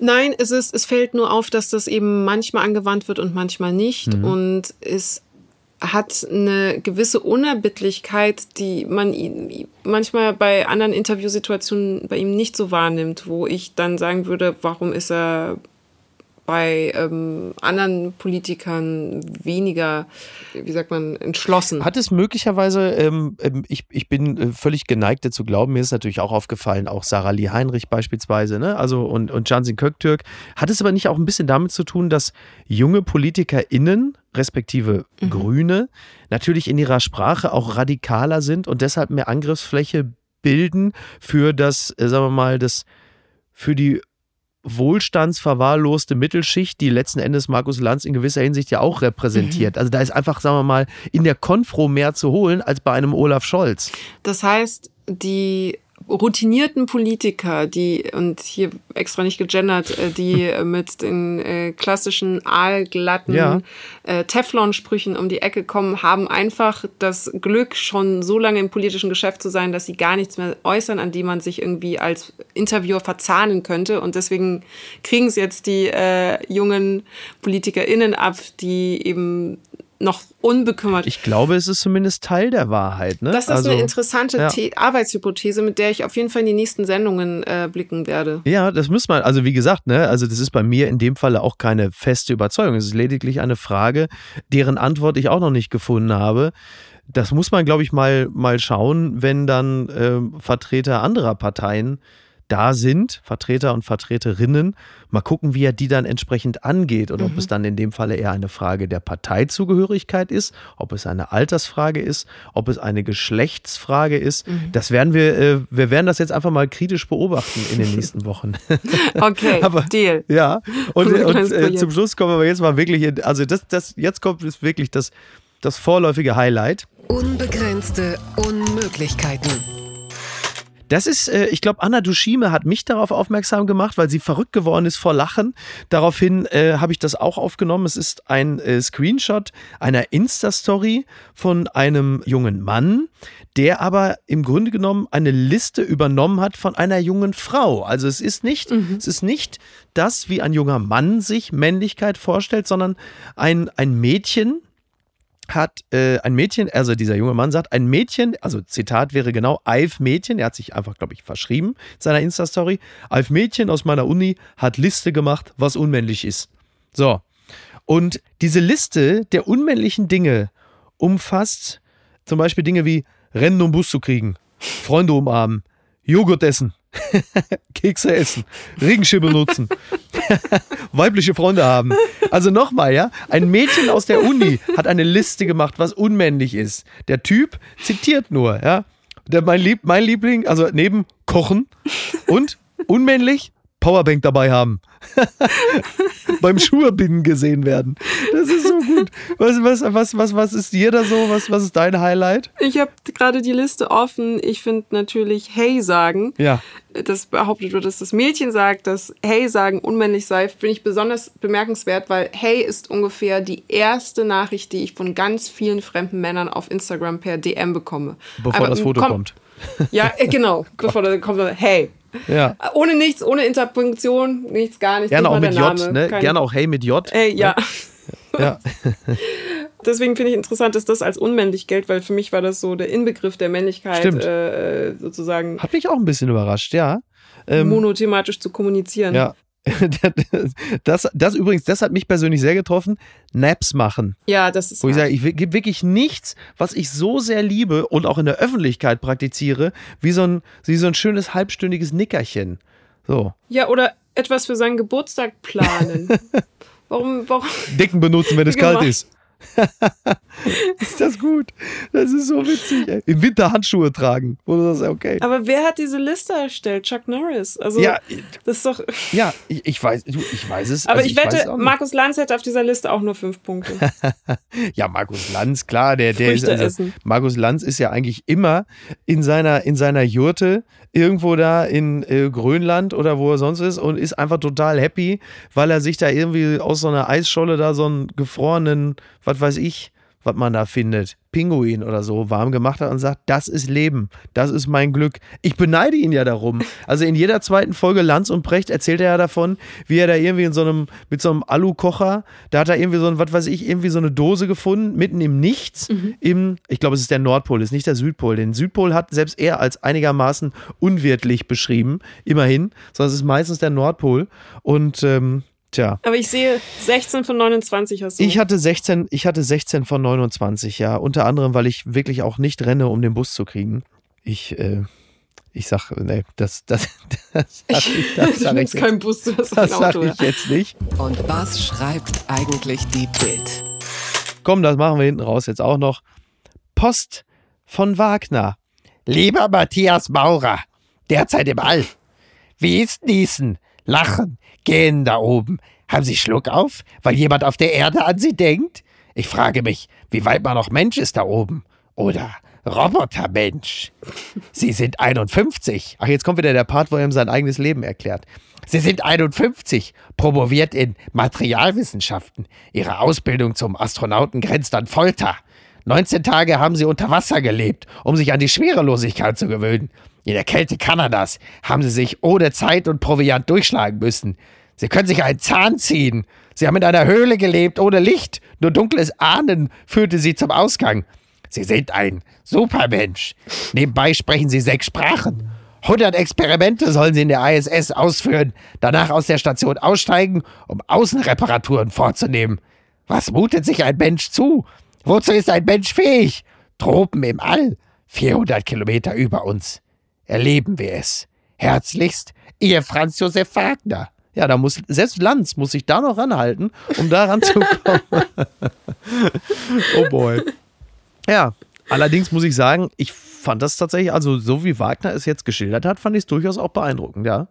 [SPEAKER 3] Nein, es ist, es fällt nur auf, dass das eben manchmal angewandt wird und manchmal nicht. Mhm. Und es hat eine gewisse Unerbittlichkeit, die man manchmal bei anderen Interviewsituationen bei ihm nicht so wahrnimmt, wo ich dann sagen würde, warum ist er bei ähm, anderen Politikern weniger, wie sagt man, entschlossen.
[SPEAKER 1] Hat es möglicherweise, ähm, ähm ich, ich bin äh, völlig geneigt dazu glauben, mir ist natürlich auch aufgefallen, auch Sarah Lee Heinrich beispielsweise, ne? also und, und Jansin Köktürk, hat es aber nicht auch ein bisschen damit zu tun, dass junge PolitikerInnen, respektive mhm. Grüne, natürlich in ihrer Sprache auch radikaler sind und deshalb mehr Angriffsfläche bilden für das, äh, sagen wir mal, das für die wohlstandsverwahrloste Mittelschicht, die letzten Endes Markus Lanz in gewisser Hinsicht ja auch repräsentiert. Mhm. Also da ist einfach, sagen wir mal, in der Konfro mehr zu holen als bei einem Olaf Scholz.
[SPEAKER 3] Das heißt, die routinierten Politiker, die, und hier extra nicht gegendert, äh, die mit den äh, klassischen aalglatten ja. äh, Teflon-Sprüchen um die Ecke kommen, haben einfach das Glück, schon so lange im politischen Geschäft zu sein, dass sie gar nichts mehr äußern, an die man sich irgendwie als Interviewer verzahnen könnte. Und deswegen kriegen es jetzt die äh, jungen PolitikerInnen ab, die eben noch unbekümmert.
[SPEAKER 1] Ich glaube, es ist zumindest Teil der Wahrheit. Ne?
[SPEAKER 3] Das ist also, eine interessante ja. Arbeitshypothese, mit der ich auf jeden Fall in die nächsten Sendungen äh, blicken werde.
[SPEAKER 1] Ja, das muss man, also wie gesagt, ne, also das ist bei mir in dem Falle auch keine feste Überzeugung. Es ist lediglich eine Frage, deren Antwort ich auch noch nicht gefunden habe. Das muss man, glaube ich, mal, mal schauen, wenn dann äh, Vertreter anderer Parteien da sind, Vertreter und Vertreterinnen. Mal gucken, wie er die dann entsprechend angeht und mhm. ob es dann in dem Falle eher eine Frage der Parteizugehörigkeit ist, ob es eine Altersfrage ist, ob es eine Geschlechtsfrage ist. Mhm. Das werden wir, äh, wir werden das jetzt einfach mal kritisch beobachten in den nächsten Wochen.
[SPEAKER 3] okay, Aber, Deal.
[SPEAKER 1] Ja, und, und äh, zum Schluss kommen wir jetzt mal wirklich, in, also das, das, jetzt kommt es wirklich das das vorläufige Highlight.
[SPEAKER 2] Unbegrenzte Unmöglichkeiten.
[SPEAKER 1] Das ist, äh, ich glaube, Anna Dushime hat mich darauf aufmerksam gemacht, weil sie verrückt geworden ist vor Lachen. Daraufhin äh, habe ich das auch aufgenommen. Es ist ein äh, Screenshot einer Insta-Story von einem jungen Mann, der aber im Grunde genommen eine Liste übernommen hat von einer jungen Frau. Also es ist nicht, mhm. es ist nicht das, wie ein junger Mann sich Männlichkeit vorstellt, sondern ein, ein Mädchen, hat äh, ein Mädchen, also dieser junge Mann sagt, ein Mädchen, also Zitat wäre genau, Alf Mädchen, er hat sich einfach, glaube ich, verschrieben in seiner Insta-Story. Alf Mädchen aus meiner Uni hat Liste gemacht, was unmännlich ist. So. Und diese Liste der unmännlichen Dinge umfasst zum Beispiel Dinge wie Rennen, um Bus zu kriegen, Freunde umarmen, Joghurt essen, Kekse essen, Regenschirm benutzen, weibliche Freunde haben. Also nochmal, ja, ein Mädchen aus der Uni hat eine Liste gemacht, was unmännlich ist. Der Typ zitiert nur, ja. Der, mein, Lieb, mein Liebling, also neben Kochen und unmännlich Powerbank dabei haben. Beim Schuhebinden gesehen werden. Das ist so. Was, was, was, was, was ist dir da so? Was, was ist dein Highlight?
[SPEAKER 3] Ich habe gerade die Liste offen. Ich finde natürlich Hey sagen.
[SPEAKER 1] Ja.
[SPEAKER 3] Das behauptet wird, dass das Mädchen sagt, dass Hey sagen unmännlich sei, finde ich besonders bemerkenswert, weil Hey ist ungefähr die erste Nachricht, die ich von ganz vielen fremden Männern auf Instagram per DM bekomme.
[SPEAKER 1] Bevor Aber, das Foto komm, kommt.
[SPEAKER 3] Ja, äh, genau. bevor da kommt, Hey.
[SPEAKER 1] Ja.
[SPEAKER 3] Ohne nichts, ohne Interpunktion, nichts, gar nichts.
[SPEAKER 1] Gerne auch mit J, ne? Gerne auch Hey mit J.
[SPEAKER 3] Hey, ja.
[SPEAKER 1] ja.
[SPEAKER 3] Deswegen finde ich interessant, dass das als unmännlich gilt, weil für mich war das so der Inbegriff der Männlichkeit äh, sozusagen.
[SPEAKER 1] Hat mich auch ein bisschen überrascht, ja.
[SPEAKER 3] Ähm, monothematisch zu kommunizieren.
[SPEAKER 1] Ja, das, das übrigens, das hat mich persönlich sehr getroffen. Naps machen.
[SPEAKER 3] Ja, das ist.
[SPEAKER 1] Wo ich sage, ich gibt wirklich nichts, was ich so sehr liebe und auch in der Öffentlichkeit praktiziere, wie so ein, wie so ein schönes halbstündiges Nickerchen. So.
[SPEAKER 3] Ja, oder etwas für seinen Geburtstag planen. warum, warum?
[SPEAKER 1] Decken benutzen, wenn es kalt ist. ist das gut? Das ist so witzig. Ey. Im Winter Handschuhe tragen. Du sagst, okay.
[SPEAKER 3] Aber wer hat diese Liste erstellt? Chuck Norris. Also, ja, das ist doch.
[SPEAKER 1] Ja, ich, ich weiß, du, ich weiß es.
[SPEAKER 3] Aber also ich, ich wette, Markus Lanz hätte auf dieser Liste auch nur fünf Punkte.
[SPEAKER 1] ja, Markus Lanz, klar, der, der ist. Also, Markus Lanz ist ja eigentlich immer in seiner, in seiner Jurte irgendwo da in äh, Grönland oder wo er sonst ist und ist einfach total happy, weil er sich da irgendwie aus so einer Eisscholle da so einen gefrorenen, was weiß ich, was man da findet, Pinguin oder so, warm gemacht hat und sagt, das ist Leben, das ist mein Glück. Ich beneide ihn ja darum. Also in jeder zweiten Folge Lanz und Brecht erzählt er ja davon, wie er da irgendwie in so einem, mit so einem Alukocher, da hat er irgendwie so ein, was weiß ich, irgendwie so eine Dose gefunden, mitten im Nichts, mhm. im, ich glaube, es ist der Nordpol, ist nicht der Südpol. Den Südpol hat selbst er als einigermaßen unwirtlich beschrieben, immerhin, sondern es ist meistens der Nordpol. Und ähm, Tja.
[SPEAKER 3] Aber ich sehe 16 von 29 hast du.
[SPEAKER 1] Ich hatte 16, ich hatte 16 von 29, ja. Unter anderem, weil ich wirklich auch nicht renne, um den Bus zu kriegen. Ich, äh, ich sag, nee, das, das, das,
[SPEAKER 3] das, ich, das sag ich kein Bus, du hast
[SPEAKER 1] das sag ich jetzt nicht.
[SPEAKER 2] Und was schreibt eigentlich die Bild?
[SPEAKER 1] Komm, das machen wir hinten raus jetzt auch noch. Post von Wagner. Lieber Matthias Maurer, derzeit im All. Wie ist Niesen? Lachen, gähnen da oben. Haben Sie Schluck auf, weil jemand auf der Erde an Sie denkt? Ich frage mich, wie weit man noch Mensch ist da oben. Oder Robotermensch. Sie sind 51. Ach, jetzt kommt wieder der Part, wo er ihm sein eigenes Leben erklärt. Sie sind 51, promoviert in Materialwissenschaften. Ihre Ausbildung zum Astronauten grenzt an Folter. 19 Tage haben sie unter Wasser gelebt, um sich an die Schwerelosigkeit zu gewöhnen. In der Kälte Kanadas haben sie sich ohne Zeit und Proviant durchschlagen müssen. Sie können sich einen Zahn ziehen. Sie haben in einer Höhle gelebt, ohne Licht. Nur dunkles Ahnen führte sie zum Ausgang. Sie sind ein Supermensch. Nebenbei sprechen sie sechs Sprachen. 100 Experimente sollen sie in der ISS ausführen, danach aus der Station aussteigen, um Außenreparaturen vorzunehmen. Was mutet sich ein Mensch zu? Wozu ist ein Mensch fähig? Tropen im All, 400 Kilometer über uns erleben wir es. Herzlichst, Ihr Franz Josef Wagner. Ja, da muss selbst Lanz muss sich da noch ranhalten, um da ranzukommen. oh boy. Ja, allerdings muss ich sagen, ich fand das tatsächlich, also so wie Wagner es jetzt geschildert hat, fand ich es durchaus auch beeindruckend, ja.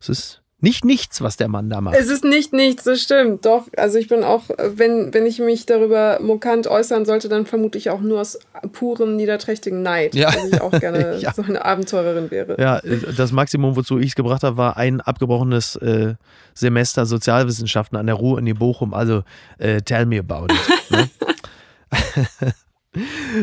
[SPEAKER 1] Es ist Nicht nichts, was der Mann da macht.
[SPEAKER 3] Es ist nicht nichts, das stimmt. Doch, also ich bin auch, wenn, wenn ich mich darüber mokant äußern sollte, dann vermute ich auch nur aus purem niederträchtigen Neid,
[SPEAKER 1] Ja.
[SPEAKER 3] dass ich auch gerne
[SPEAKER 1] Ja.
[SPEAKER 3] so eine Abenteurerin wäre.
[SPEAKER 1] Ja, das Maximum, wozu ich es gebracht habe, war ein abgebrochenes äh, Semester Sozialwissenschaften an der Ruhr in die Bochum. Also äh, tell me about it. Ne?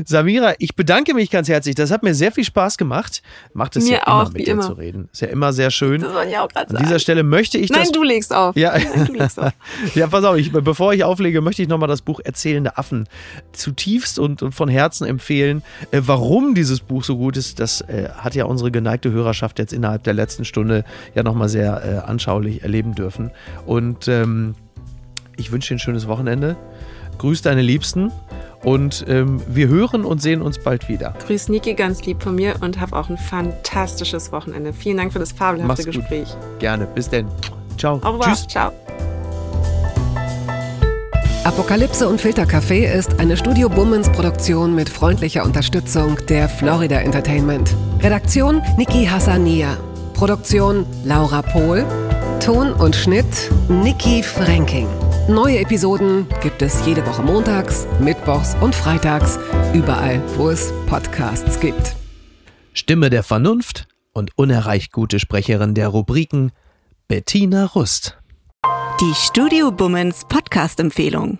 [SPEAKER 1] Samira, ich bedanke mich ganz herzlich. Das hat mir sehr viel Spaß gemacht. Macht es
[SPEAKER 3] Mir
[SPEAKER 1] ja immer
[SPEAKER 3] auch,
[SPEAKER 1] mit dir
[SPEAKER 3] immer.
[SPEAKER 1] zu reden. Ist ja immer sehr schön.
[SPEAKER 3] Das wollte ich auch gerade
[SPEAKER 1] An dieser
[SPEAKER 3] sagen.
[SPEAKER 1] Stelle möchte ich
[SPEAKER 3] Nein,
[SPEAKER 1] das.
[SPEAKER 3] du legst auf.
[SPEAKER 1] Ja.
[SPEAKER 3] Nein, du legst auf.
[SPEAKER 1] Ja, pass auf, ich, bevor ich auflege, möchte ich nochmal das Buch Erzählende Affen zutiefst und, und von Herzen empfehlen. Äh, warum dieses Buch so gut ist, das äh, hat ja unsere geneigte Hörerschaft jetzt innerhalb der letzten Stunde ja nochmal sehr äh, anschaulich erleben dürfen. Und ähm, ich wünsche dir ein schönes Wochenende. Grüß deine Liebsten und ähm, wir hören und sehen uns bald wieder.
[SPEAKER 3] Grüß Niki ganz lieb von mir und hab auch ein fantastisches Wochenende. Vielen Dank für das fabelhafte
[SPEAKER 1] Mach's gut.
[SPEAKER 3] Gespräch.
[SPEAKER 1] Gerne. Bis denn. Ciao.
[SPEAKER 3] Au revoir.
[SPEAKER 1] Tschüss.
[SPEAKER 3] Ciao.
[SPEAKER 2] Apokalypse und Filtercafé ist eine Studio Bummens Produktion mit freundlicher Unterstützung der Florida Entertainment. Redaktion Niki Hassania. Produktion Laura Pohl. Ton und Schnitt Niki Franking. Neue Episoden gibt es jede Woche montags, mittwochs und freitags, überall, wo es Podcasts gibt.
[SPEAKER 1] Stimme der Vernunft und unerreicht gute Sprecherin der Rubriken Bettina Rust.
[SPEAKER 4] Die Studio Bummens Podcast-Empfehlung.